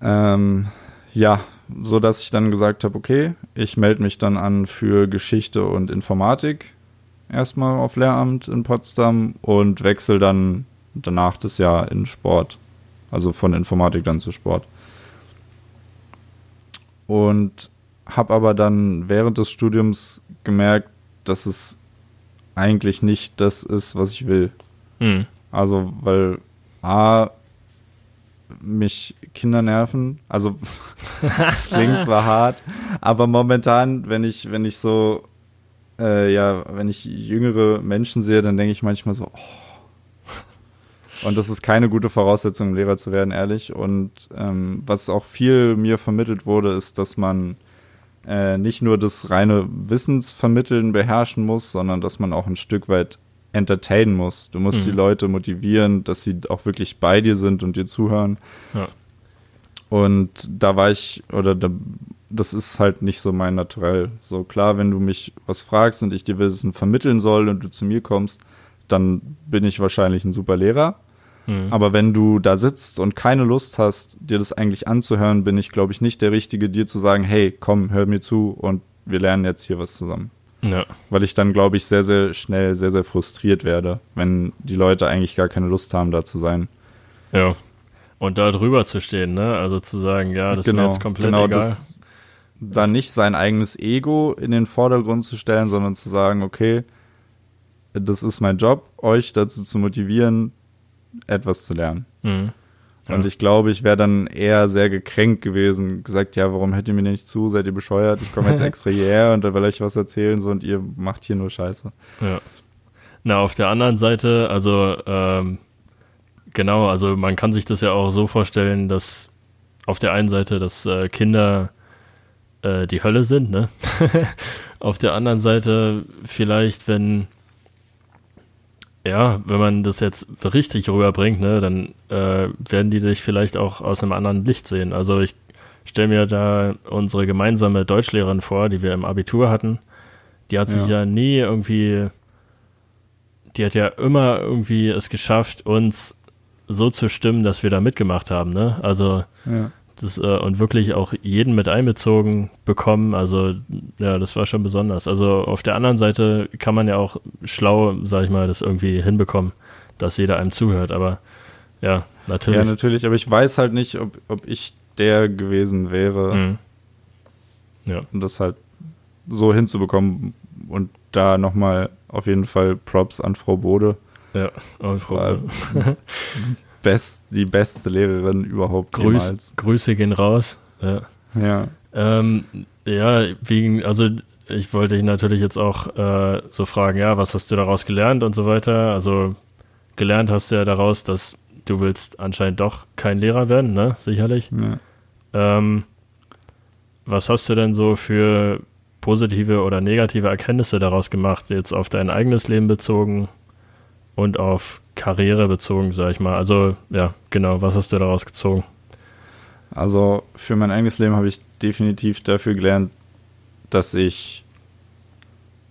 Ähm, ja, so dass ich dann gesagt habe, okay, ich melde mich dann an für Geschichte und Informatik erstmal auf Lehramt in Potsdam und wechsle dann danach das Jahr in Sport. Also von Informatik dann zu Sport. Und habe aber dann während des Studiums gemerkt, dass es eigentlich nicht das ist, was ich will. Mhm. Also, weil A, mich Kinder nerven. Also, das klingt zwar hart, aber momentan, wenn ich, wenn ich so, äh, ja, wenn ich jüngere Menschen sehe, dann denke ich manchmal so, oh. Und das ist keine gute Voraussetzung, um Lehrer zu werden, ehrlich. Und ähm, was auch viel mir vermittelt wurde, ist, dass man äh, nicht nur das reine Wissensvermitteln beherrschen muss, sondern dass man auch ein Stück weit entertainen muss. Du musst mhm. die Leute motivieren, dass sie auch wirklich bei dir sind und dir zuhören. Ja. Und da war ich, oder da, das ist halt nicht so mein Naturell. So klar, wenn du mich was fragst und ich dir Wissen vermitteln soll und du zu mir kommst, dann bin ich wahrscheinlich ein super Lehrer. Mhm. Aber wenn du da sitzt und keine Lust hast, dir das eigentlich anzuhören, bin ich, glaube ich, nicht der Richtige, dir zu sagen, hey, komm, hör mir zu und wir lernen jetzt hier was zusammen. Ja. Weil ich dann, glaube ich, sehr, sehr schnell, sehr, sehr frustriert werde, wenn die Leute eigentlich gar keine Lust haben, da zu sein. Ja. Und da drüber zu stehen, ne? Also zu sagen, ja, das genau, ist jetzt komplett genau, egal. Das, da nicht sein eigenes Ego in den Vordergrund zu stellen, sondern zu sagen, okay, das ist mein Job, euch dazu zu motivieren, etwas zu lernen. Mhm. Ja. Und ich glaube, ich wäre dann eher sehr gekränkt gewesen, gesagt, ja, warum hört ihr mir nicht zu? Seid ihr bescheuert? Ich komme jetzt extra hierher und da will euch was erzählen so und ihr macht hier nur Scheiße. Ja. Na, auf der anderen Seite, also ähm, genau, also man kann sich das ja auch so vorstellen, dass auf der einen Seite, dass äh, Kinder äh, die Hölle sind, ne? auf der anderen Seite vielleicht, wenn ja, wenn man das jetzt richtig rüberbringt, ne, dann äh, werden die dich vielleicht auch aus einem anderen Licht sehen. Also ich stelle mir da unsere gemeinsame Deutschlehrerin vor, die wir im Abitur hatten. Die hat sich ja. ja nie irgendwie, die hat ja immer irgendwie es geschafft, uns so zu stimmen, dass wir da mitgemacht haben, ne? Also ja. Das, äh, und wirklich auch jeden mit einbezogen bekommen. Also, ja, das war schon besonders. Also, auf der anderen Seite kann man ja auch schlau, sag ich mal, das irgendwie hinbekommen, dass jeder einem zuhört. Aber ja, natürlich. Ja, natürlich. Aber ich weiß halt nicht, ob, ob ich der gewesen wäre, mhm. ja. um das halt so hinzubekommen. Und da nochmal auf jeden Fall Props an Frau Bode. Ja, an Frau Bode. best, die beste Lehrerin überhaupt Grüß, jemals. Grüße gehen raus. Ja. Ja. Ähm, ja, wegen, also ich wollte dich natürlich jetzt auch äh, so fragen, ja, was hast du daraus gelernt und so weiter. Also gelernt hast du ja daraus, dass du willst anscheinend doch kein Lehrer werden, ne? Sicherlich. Ja. Ähm, was hast du denn so für positive oder negative Erkenntnisse daraus gemacht, jetzt auf dein eigenes Leben bezogen und auf Karriere bezogen, sag ich mal. Also, ja, genau, was hast du daraus gezogen? Also, für mein eigenes Leben habe ich definitiv dafür gelernt, dass ich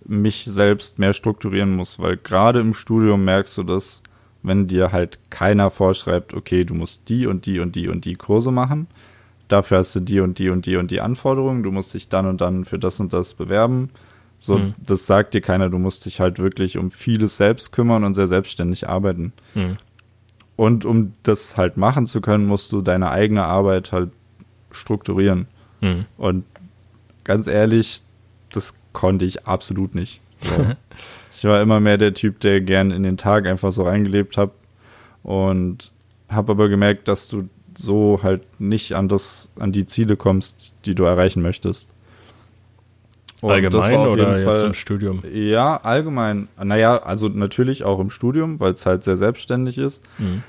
mich selbst mehr strukturieren muss, weil gerade im Studium merkst du das, wenn dir halt keiner vorschreibt, okay, du musst die und die und die und die Kurse machen, dafür hast du die und die und die und die Anforderungen, du musst dich dann und dann für das und das bewerben. So, mhm. das sagt dir keiner, du musst dich halt wirklich um vieles selbst kümmern und sehr selbstständig arbeiten. Mhm. Und um das halt machen zu können, musst du deine eigene Arbeit halt strukturieren. Mhm. Und ganz ehrlich, das konnte ich absolut nicht. So. ich war immer mehr der Typ, der gern in den Tag einfach so reingelebt hat und habe aber gemerkt, dass du so halt nicht an das, an die Ziele kommst, die du erreichen möchtest. Und allgemein oder jetzt Fall, im Studium? Ja, allgemein. Naja, also natürlich auch im Studium, weil es halt sehr selbstständig ist. Mhm.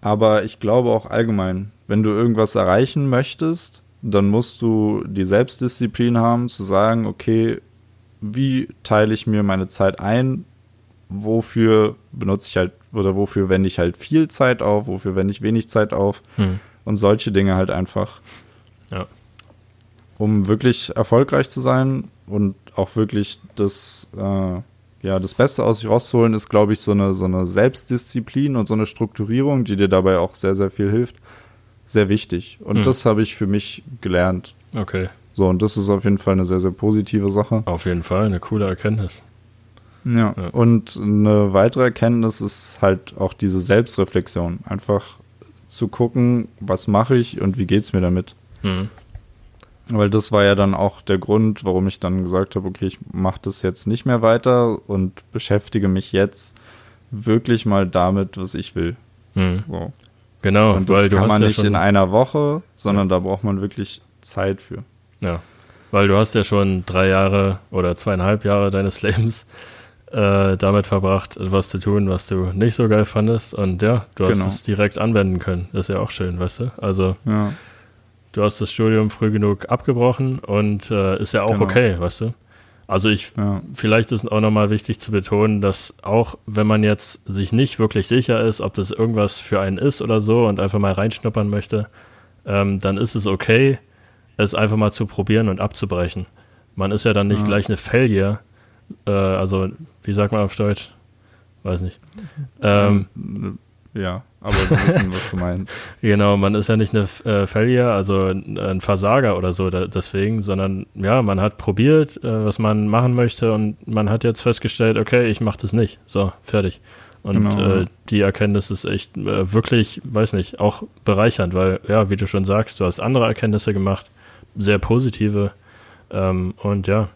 Aber ich glaube auch allgemein, wenn du irgendwas erreichen möchtest, dann musst du die Selbstdisziplin haben, zu sagen, okay, wie teile ich mir meine Zeit ein? Wofür benutze ich halt, oder wofür wende ich halt viel Zeit auf, wofür wende ich wenig Zeit auf? Mhm. Und solche Dinge halt einfach. Ja. Um wirklich erfolgreich zu sein und auch wirklich das, äh, ja, das Beste aus sich rauszuholen, ist, glaube ich, so eine, so eine Selbstdisziplin und so eine Strukturierung, die dir dabei auch sehr, sehr viel hilft, sehr wichtig. Und mhm. das habe ich für mich gelernt. Okay. So, und das ist auf jeden Fall eine sehr, sehr positive Sache. Auf jeden Fall, eine coole Erkenntnis. Ja. ja. Und eine weitere Erkenntnis ist halt auch diese Selbstreflexion. Einfach zu gucken, was mache ich und wie geht es mir damit. Mhm. Weil das war ja dann auch der Grund, warum ich dann gesagt habe, okay, ich mache das jetzt nicht mehr weiter und beschäftige mich jetzt wirklich mal damit, was ich will. Mhm. So. Genau, und das weil du kann man ja nicht in einer Woche, sondern ja. da braucht man wirklich Zeit für. Ja, weil du hast ja schon drei Jahre oder zweieinhalb Jahre deines Lebens äh, damit verbracht, etwas zu tun, was du nicht so geil fandest. Und ja, du hast genau. es direkt anwenden können. Das ist ja auch schön, weißt du? Also ja. Du hast das Studium früh genug abgebrochen und äh, ist ja auch genau. okay, weißt du? Also ich, ja. vielleicht ist auch nochmal wichtig zu betonen, dass auch wenn man jetzt sich nicht wirklich sicher ist, ob das irgendwas für einen ist oder so und einfach mal reinschnuppern möchte, ähm, dann ist es okay, es einfach mal zu probieren und abzubrechen. Man ist ja dann nicht ja. gleich eine Failure, äh, also wie sagt man auf Deutsch? Weiß nicht. Ähm, ja, aber wir wissen, was du meinst. Genau, man ist ja nicht eine äh, Failure, also ein Versager oder so da, deswegen, sondern ja, man hat probiert, äh, was man machen möchte und man hat jetzt festgestellt, okay, ich mache das nicht. So, fertig. Und genau. äh, die Erkenntnis ist echt äh, wirklich, weiß nicht, auch bereichernd, weil, ja, wie du schon sagst, du hast andere Erkenntnisse gemacht, sehr positive. Ähm, und ja,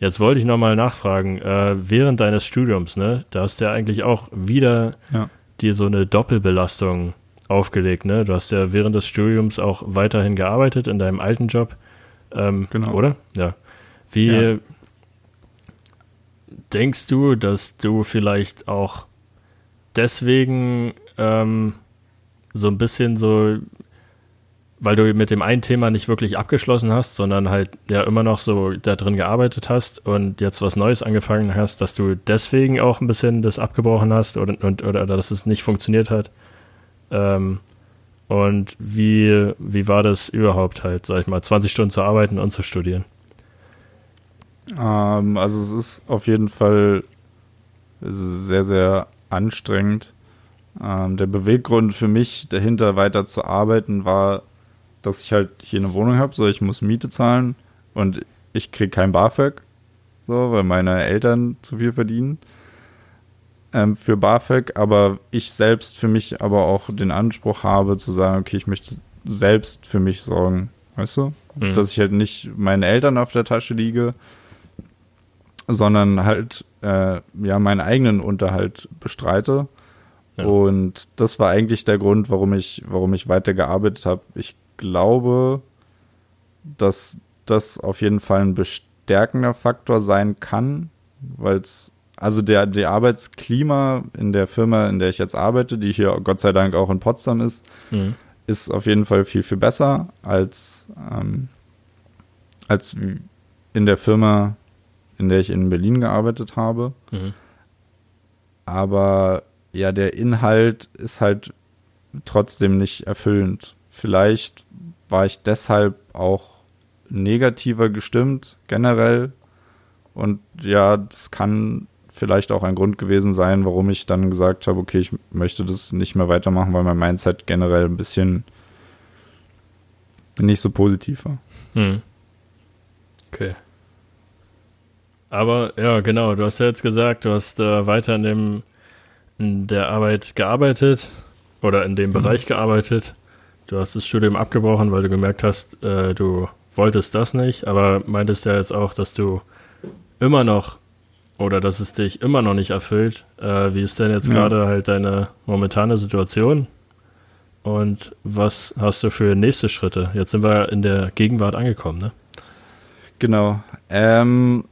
Jetzt wollte ich nochmal nachfragen, äh, während deines Studiums, ne, da hast du ja eigentlich auch wieder ja. Dir so eine Doppelbelastung aufgelegt, ne? Du hast ja während des Studiums auch weiterhin gearbeitet in deinem alten Job, ähm, genau. oder? Ja. Wie ja. denkst du, dass du vielleicht auch deswegen ähm, so ein bisschen so weil du mit dem einen Thema nicht wirklich abgeschlossen hast, sondern halt ja immer noch so da drin gearbeitet hast und jetzt was Neues angefangen hast, dass du deswegen auch ein bisschen das abgebrochen hast oder, und, oder, oder dass es nicht funktioniert hat. Ähm, und wie, wie war das überhaupt halt, sag ich mal, 20 Stunden zu arbeiten und zu studieren? Ähm, also es ist auf jeden Fall sehr, sehr anstrengend. Ähm, der Beweggrund für mich, dahinter weiter zu arbeiten, war dass ich halt hier eine Wohnung habe, so ich muss Miete zahlen und ich kriege kein BAföG, so, weil meine Eltern zu viel verdienen ähm, für BAföG, aber ich selbst für mich aber auch den Anspruch habe zu sagen, okay, ich möchte selbst für mich sorgen, weißt du? Mhm. Dass ich halt nicht meinen Eltern auf der Tasche liege, sondern halt äh, ja meinen eigenen Unterhalt bestreite. Ja. Und das war eigentlich der Grund, warum ich, warum ich weitergearbeitet habe. Ich glaube, dass das auf jeden Fall ein bestärkender Faktor sein kann, weil es, also der, der Arbeitsklima in der Firma, in der ich jetzt arbeite, die hier Gott sei Dank auch in Potsdam ist, mhm. ist auf jeden Fall viel, viel besser als, ähm, als in der Firma, in der ich in Berlin gearbeitet habe. Mhm. Aber ja, der Inhalt ist halt trotzdem nicht erfüllend. Vielleicht war ich deshalb auch negativer gestimmt generell Und ja, das kann vielleicht auch ein Grund gewesen sein, warum ich dann gesagt habe, okay, ich möchte das nicht mehr weitermachen, weil mein Mindset generell ein bisschen nicht so positiv war. Hm. Okay. Aber ja, genau, du hast ja jetzt gesagt, du hast äh, weiter in dem in der Arbeit gearbeitet oder in dem mhm. Bereich gearbeitet. Du hast das Studium abgebrochen, weil du gemerkt hast, äh, du wolltest das nicht, aber meintest ja jetzt auch, dass du immer noch oder dass es dich immer noch nicht erfüllt. Äh, wie ist denn jetzt ja. gerade halt deine momentane Situation? Und was hast du für nächste Schritte? Jetzt sind wir in der Gegenwart angekommen, ne? Genau. Ähm,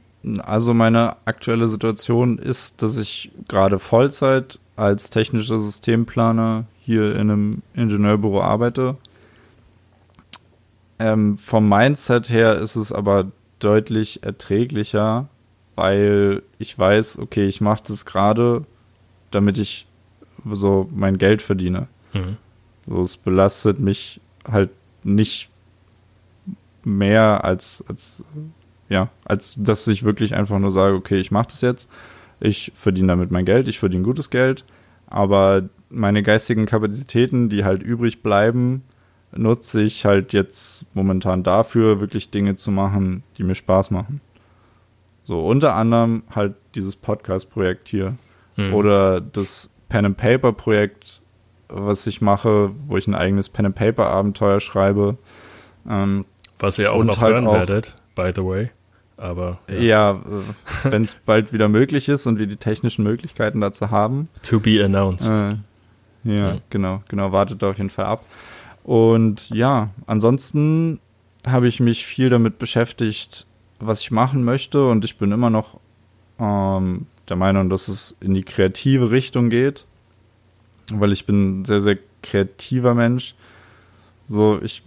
also meine aktuelle Situation ist, dass ich gerade Vollzeit als technischer Systemplaner hier in einem Ingenieurbüro arbeite. Ähm, vom Mindset her ist es aber deutlich erträglicher, weil ich weiß, okay, ich mache das gerade, damit ich so mein Geld verdiene. Mhm. So, es belastet mich halt nicht mehr als, als, ja, als dass ich wirklich einfach nur sage, okay, ich mache das jetzt, ich verdiene damit mein Geld, ich verdiene gutes Geld, aber meine geistigen Kapazitäten, die halt übrig bleiben, nutze ich halt jetzt momentan dafür, wirklich Dinge zu machen, die mir Spaß machen. So, unter anderem halt dieses Podcast-Projekt hier. Mhm. Oder das Pen and Paper-Projekt, was ich mache, wo ich ein eigenes Pen and Paper-Abenteuer schreibe. Ähm, was ihr auch noch halt hören auch, werdet, by the way. Aber ja, ja äh, wenn es bald wieder möglich ist und wir die technischen Möglichkeiten dazu haben. To be announced. Äh, ja, mhm. genau, genau, wartet da auf jeden Fall ab. Und ja, ansonsten habe ich mich viel damit beschäftigt, was ich machen möchte und ich bin immer noch ähm, der Meinung, dass es in die kreative Richtung geht, weil ich bin ein sehr, sehr kreativer Mensch. So, ich,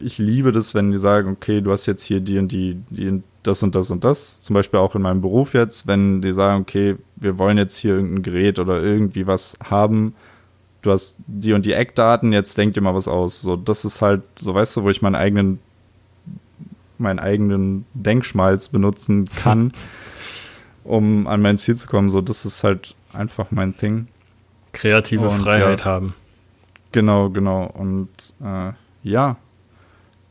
ich liebe das, wenn die sagen, okay, du hast jetzt hier die und die, die das und das und das. Zum Beispiel auch in meinem Beruf jetzt, wenn die sagen, okay, wir wollen jetzt hier irgendein Gerät oder irgendwie was haben, du hast die und die Eckdaten, jetzt denk dir mal was aus. So, das ist halt, so weißt du, wo ich meinen eigenen, meinen eigenen Denkschmalz benutzen kann, um an mein Ziel zu kommen. So, das ist halt einfach mein Ding. Kreative und, Freiheit ja, haben. Genau, genau. Und äh, ja,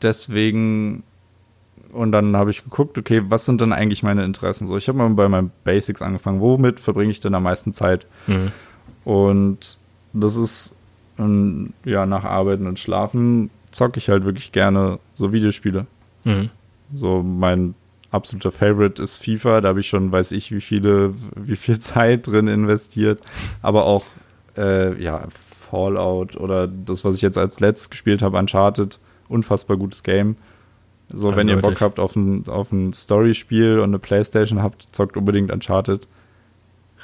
deswegen und dann habe ich geguckt, okay, was sind denn eigentlich meine Interessen? So, ich habe mal bei meinen Basics angefangen. Womit verbringe ich denn am meisten Zeit? Mhm. Und das ist, ähm, ja, nach Arbeiten und Schlafen zocke ich halt wirklich gerne so Videospiele. Mhm. So mein absoluter Favorite ist FIFA. Da habe ich schon, weiß ich, wie viele, wie viel Zeit drin investiert. Aber auch, äh, ja, Fallout oder das, was ich jetzt als letztes gespielt habe, Uncharted. Unfassbar gutes Game. So, ja, wenn ihr Bock habt auf ein, auf ein Story-Spiel und eine Playstation habt, zockt unbedingt Uncharted.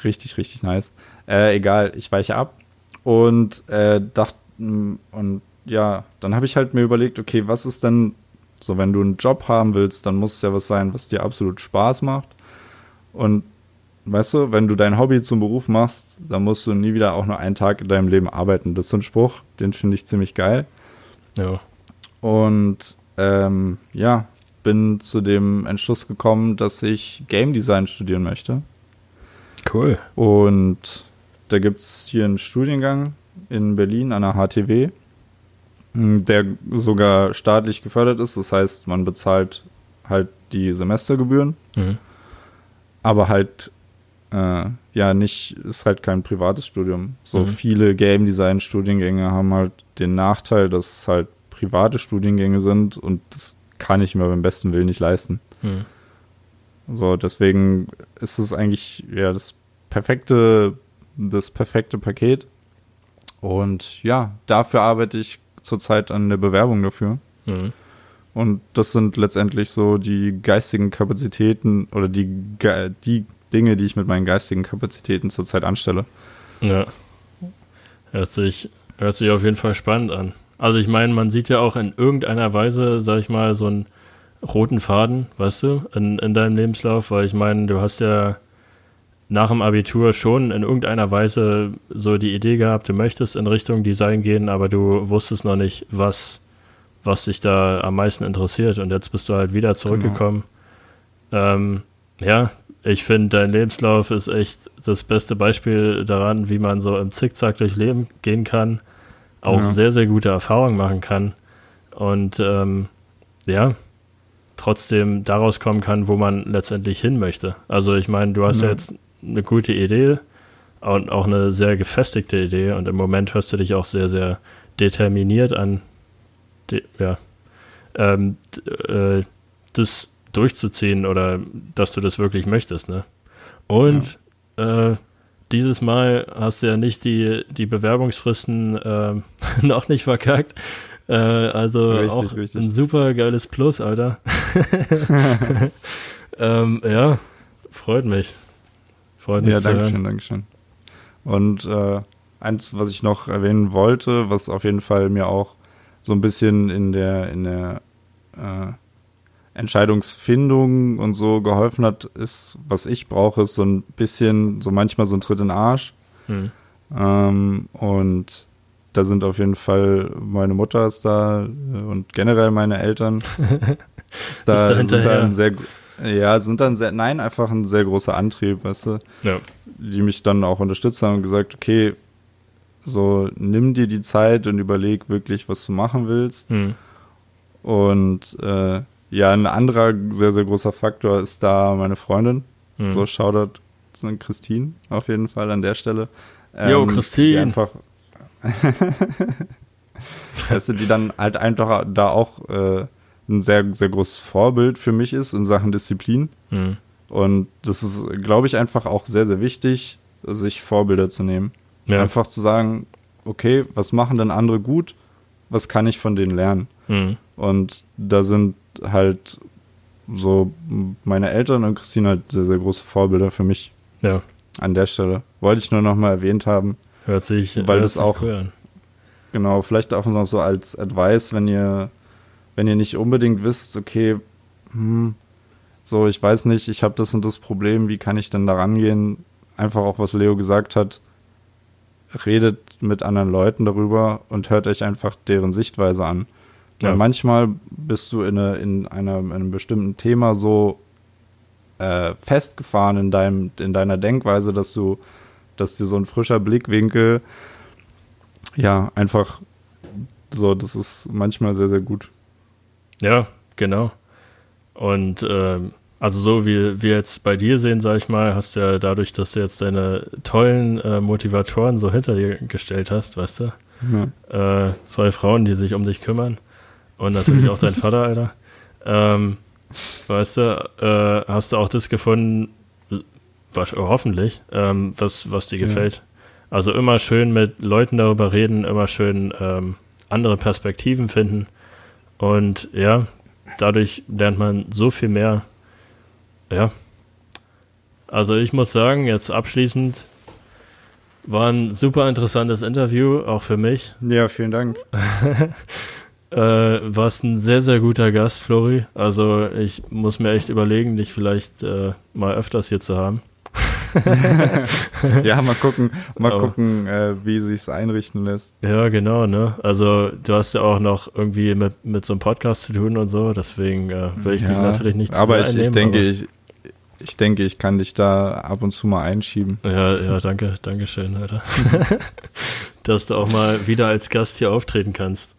Richtig, richtig nice. Äh, egal, ich weiche ab. Und äh, dachte, mm, und ja, dann habe ich halt mir überlegt, okay, was ist denn so, wenn du einen Job haben willst, dann muss es ja was sein, was dir absolut Spaß macht. Und weißt du, wenn du dein Hobby zum Beruf machst, dann musst du nie wieder auch nur einen Tag in deinem Leben arbeiten. Das ist so ein Spruch, den finde ich ziemlich geil. Ja. Und ähm, ja, bin zu dem Entschluss gekommen, dass ich Game Design studieren möchte. Cool. Und da gibt es hier einen Studiengang in Berlin an der HTW, hm, der sogar staatlich gefördert ist. Das heißt, man bezahlt halt die Semestergebühren, mhm. aber halt äh, ja nicht, ist halt kein privates Studium. So mhm. viele Game Design Studiengänge haben halt den Nachteil, dass es halt private Studiengänge sind und das kann ich mir beim besten Willen nicht leisten. Hm. So, deswegen ist es eigentlich ja das perfekte, das perfekte Paket. Und ja, dafür arbeite ich zurzeit an der Bewerbung dafür. Mhm. Und das sind letztendlich so die geistigen Kapazitäten oder die, die Dinge, die ich mit meinen geistigen Kapazitäten zurzeit anstelle. Ja. Hört sich, hört sich auf jeden Fall spannend an. Also ich meine, man sieht ja auch in irgendeiner Weise, sag ich mal, so einen roten Faden, weißt du, in, in deinem Lebenslauf, weil ich meine, du hast ja nach dem Abitur schon in irgendeiner Weise so die Idee gehabt, du möchtest in Richtung Design gehen, aber du wusstest noch nicht, was, was dich da am meisten interessiert. Und jetzt bist du halt wieder zurückgekommen. Genau. Ähm, ja, ich finde, dein Lebenslauf ist echt das beste Beispiel daran, wie man so im Zickzack durch Leben gehen kann, auch ja. sehr, sehr gute Erfahrungen machen kann und ähm, ja, trotzdem daraus kommen kann, wo man letztendlich hin möchte. Also ich meine, du hast ja. ja jetzt eine gute Idee und auch eine sehr gefestigte Idee und im Moment hörst du dich auch sehr, sehr determiniert an, de, ja, ähm, äh, das durchzuziehen oder dass du das wirklich möchtest, ne? Und ja. äh, dieses Mal hast du ja nicht die, die Bewerbungsfristen äh, noch nicht verkackt. Äh, also richtig, auch richtig. ein super geiles Plus, Alter. ähm, ja, freut mich. Freut mich. Ja, danke schön, danke schön. Und äh, eins, was ich noch erwähnen wollte, was auf jeden Fall mir auch so ein bisschen in der, in der äh, Entscheidungsfindung und so geholfen hat, ist, was ich brauche, ist so ein bisschen, so manchmal so ein Tritt in den Arsch. Hm. Ähm, und da sind auf jeden Fall, meine Mutter ist da und generell meine Eltern. ist da, ist da sind da ein sehr, ja, sind dann sehr, nein, einfach ein sehr großer Antrieb, weißt du? Ja. Die mich dann auch unterstützt haben und gesagt, okay, so nimm dir die Zeit und überleg wirklich, was du machen willst. Hm. Und äh, ja, ein anderer sehr, sehr großer Faktor ist da meine Freundin. Hm. So Shoutout an Christine auf jeden Fall an der Stelle. Ähm, Christine. Die einfach, weißt du, die dann halt einfach da auch äh, ein sehr, sehr großes Vorbild für mich ist in Sachen Disziplin. Hm. Und das ist, glaube ich, einfach auch sehr, sehr wichtig, sich Vorbilder zu nehmen. Ja. Einfach zu sagen, okay, was machen denn andere gut? Was kann ich von denen lernen? Mhm. Und da sind halt so meine Eltern und Christine halt sehr, sehr große Vorbilder für mich. Ja. An der Stelle. Wollte ich nur noch mal erwähnt haben. Hört sich, weil hört das auch, cool an. genau, vielleicht auch noch so als Advice, wenn ihr, wenn ihr nicht unbedingt wisst, okay, hm, so, ich weiß nicht, ich habe das und das Problem, wie kann ich denn da rangehen? Einfach auch, was Leo gesagt hat, redet mit anderen Leuten darüber und hört euch einfach deren Sichtweise an. Ja. Weil manchmal bist du in, eine, in, einer, in einem bestimmten Thema so äh, festgefahren in, deinem, in deiner Denkweise, dass du, dass dir so ein frischer Blickwinkel, ja, einfach so, das ist manchmal sehr, sehr gut. Ja, genau. Und ähm, also so wie wir jetzt bei dir sehen, sag ich mal, hast du ja dadurch, dass du jetzt deine tollen äh, Motivatoren so hinter dir gestellt hast, weißt du? Ja. Äh, zwei Frauen, die sich um dich kümmern. Und natürlich auch dein Vater, Alter. Ähm, weißt du, äh, hast du auch das gefunden, was, hoffentlich, ähm, was, was dir gefällt. Ja. Also immer schön mit Leuten darüber reden, immer schön ähm, andere Perspektiven finden. Und ja, dadurch lernt man so viel mehr ja. Also ich muss sagen, jetzt abschließend war ein super interessantes Interview, auch für mich. Ja, vielen Dank. äh, warst ein sehr, sehr guter Gast, Flori. Also ich muss mir echt überlegen, dich vielleicht äh, mal öfters hier zu haben. ja, mal gucken, mal Aber, gucken, äh, wie sich's einrichten lässt. Ja, genau, ne? Also du hast ja auch noch irgendwie mit, mit so einem Podcast zu tun und so, deswegen äh, will ich ja, dich natürlich nicht zu Aber ich, ich denke, aber ich, ich denke, ich kann dich da ab und zu mal einschieben. Ja, ja, danke, danke schön, Alter. Dass du auch mal wieder als Gast hier auftreten kannst.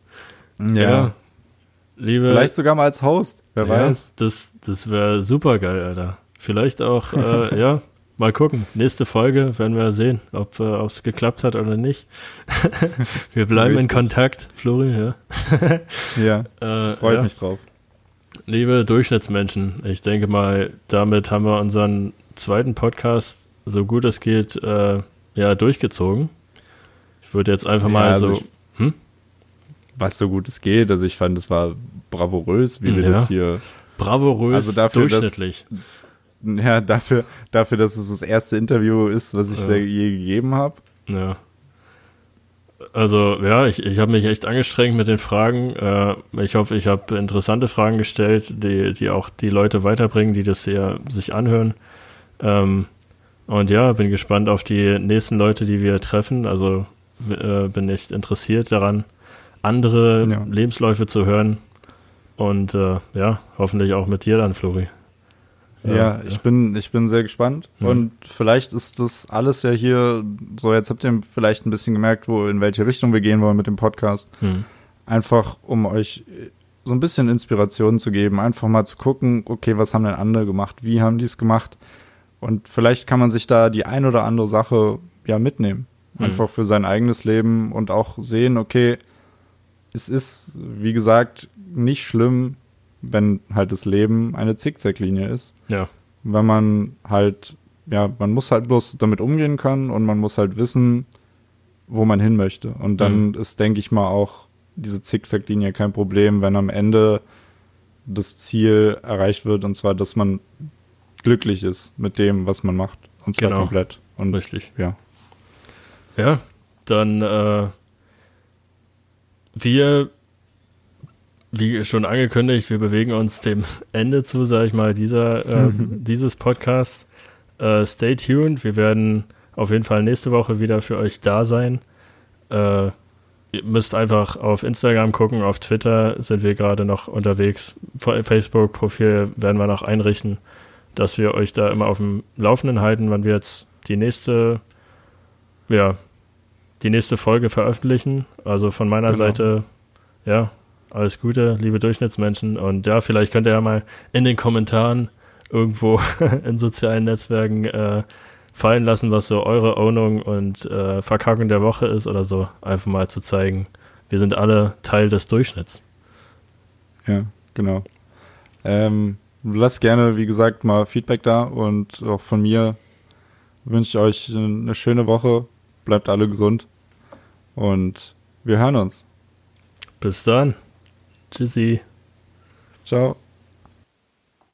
Ja. ja. Liebe, Vielleicht sogar mal als Host, wer ja, weiß. Das, das wäre super geil, Alter. Vielleicht auch, äh, ja, mal gucken. Nächste Folge werden wir sehen, ob äh, es geklappt hat oder nicht. wir bleiben Richtig. in Kontakt, Flori, ja. ja, äh, freut ja. mich drauf. Liebe Durchschnittsmenschen, ich denke mal, damit haben wir unseren zweiten Podcast so gut es geht äh, ja durchgezogen. Ich würde jetzt einfach ja, mal also so. Ich, hm? Was so gut es geht, also ich fand, es war bravourös, wie wir ja. das hier. Bravourös, also dafür, durchschnittlich. Dass, ja, dafür, dafür, dass es das erste Interview ist, was ich ja. je gegeben habe. Ja. Also ja, ich, ich habe mich echt angestrengt mit den Fragen. Äh, ich hoffe, ich habe interessante Fragen gestellt, die, die auch die Leute weiterbringen, die das hier sich anhören. Ähm, und ja, bin gespannt auf die nächsten Leute, die wir treffen. Also äh, bin echt interessiert daran, andere ja. Lebensläufe zu hören. Und äh, ja, hoffentlich auch mit dir dann, Flori. Ja, ja, ich bin, ich bin sehr gespannt. Mhm. Und vielleicht ist das alles ja hier, so jetzt habt ihr vielleicht ein bisschen gemerkt, wo, in welche Richtung wir gehen wollen mit dem Podcast. Mhm. Einfach, um euch so ein bisschen Inspiration zu geben, einfach mal zu gucken, okay, was haben denn andere gemacht? Wie haben die es gemacht? Und vielleicht kann man sich da die ein oder andere Sache ja mitnehmen. Mhm. Einfach für sein eigenes Leben und auch sehen, okay, es ist, wie gesagt, nicht schlimm, wenn halt das Leben eine Zickzacklinie ist. Ja. Wenn man halt, ja, man muss halt bloß damit umgehen können und man muss halt wissen, wo man hin möchte. Und dann mhm. ist, denke ich mal, auch diese Zickzacklinie kein Problem, wenn am Ende das Ziel erreicht wird, und zwar, dass man glücklich ist mit dem, was man macht. Und zwar genau. komplett. Und Richtig. Ja. Ja, dann äh, wir wie schon angekündigt, wir bewegen uns dem Ende zu, sage ich mal, dieser, äh, mhm. dieses Podcasts. Äh, stay tuned. Wir werden auf jeden Fall nächste Woche wieder für euch da sein. Äh, ihr müsst einfach auf Instagram gucken, auf Twitter sind wir gerade noch unterwegs. Facebook-Profil werden wir noch einrichten, dass wir euch da immer auf dem Laufenden halten, wann wir jetzt die nächste, ja, die nächste Folge veröffentlichen. Also von meiner genau. Seite, ja, alles Gute, liebe Durchschnittsmenschen. Und ja, vielleicht könnt ihr ja mal in den Kommentaren irgendwo in sozialen Netzwerken äh, fallen lassen, was so eure Ownung und äh, Verkackung der Woche ist oder so. Einfach mal zu zeigen, wir sind alle Teil des Durchschnitts. Ja, genau. Ähm, lasst gerne, wie gesagt, mal Feedback da und auch von mir wünsche ich euch eine schöne Woche. Bleibt alle gesund und wir hören uns. Bis dann. Tschüssi. Ciao.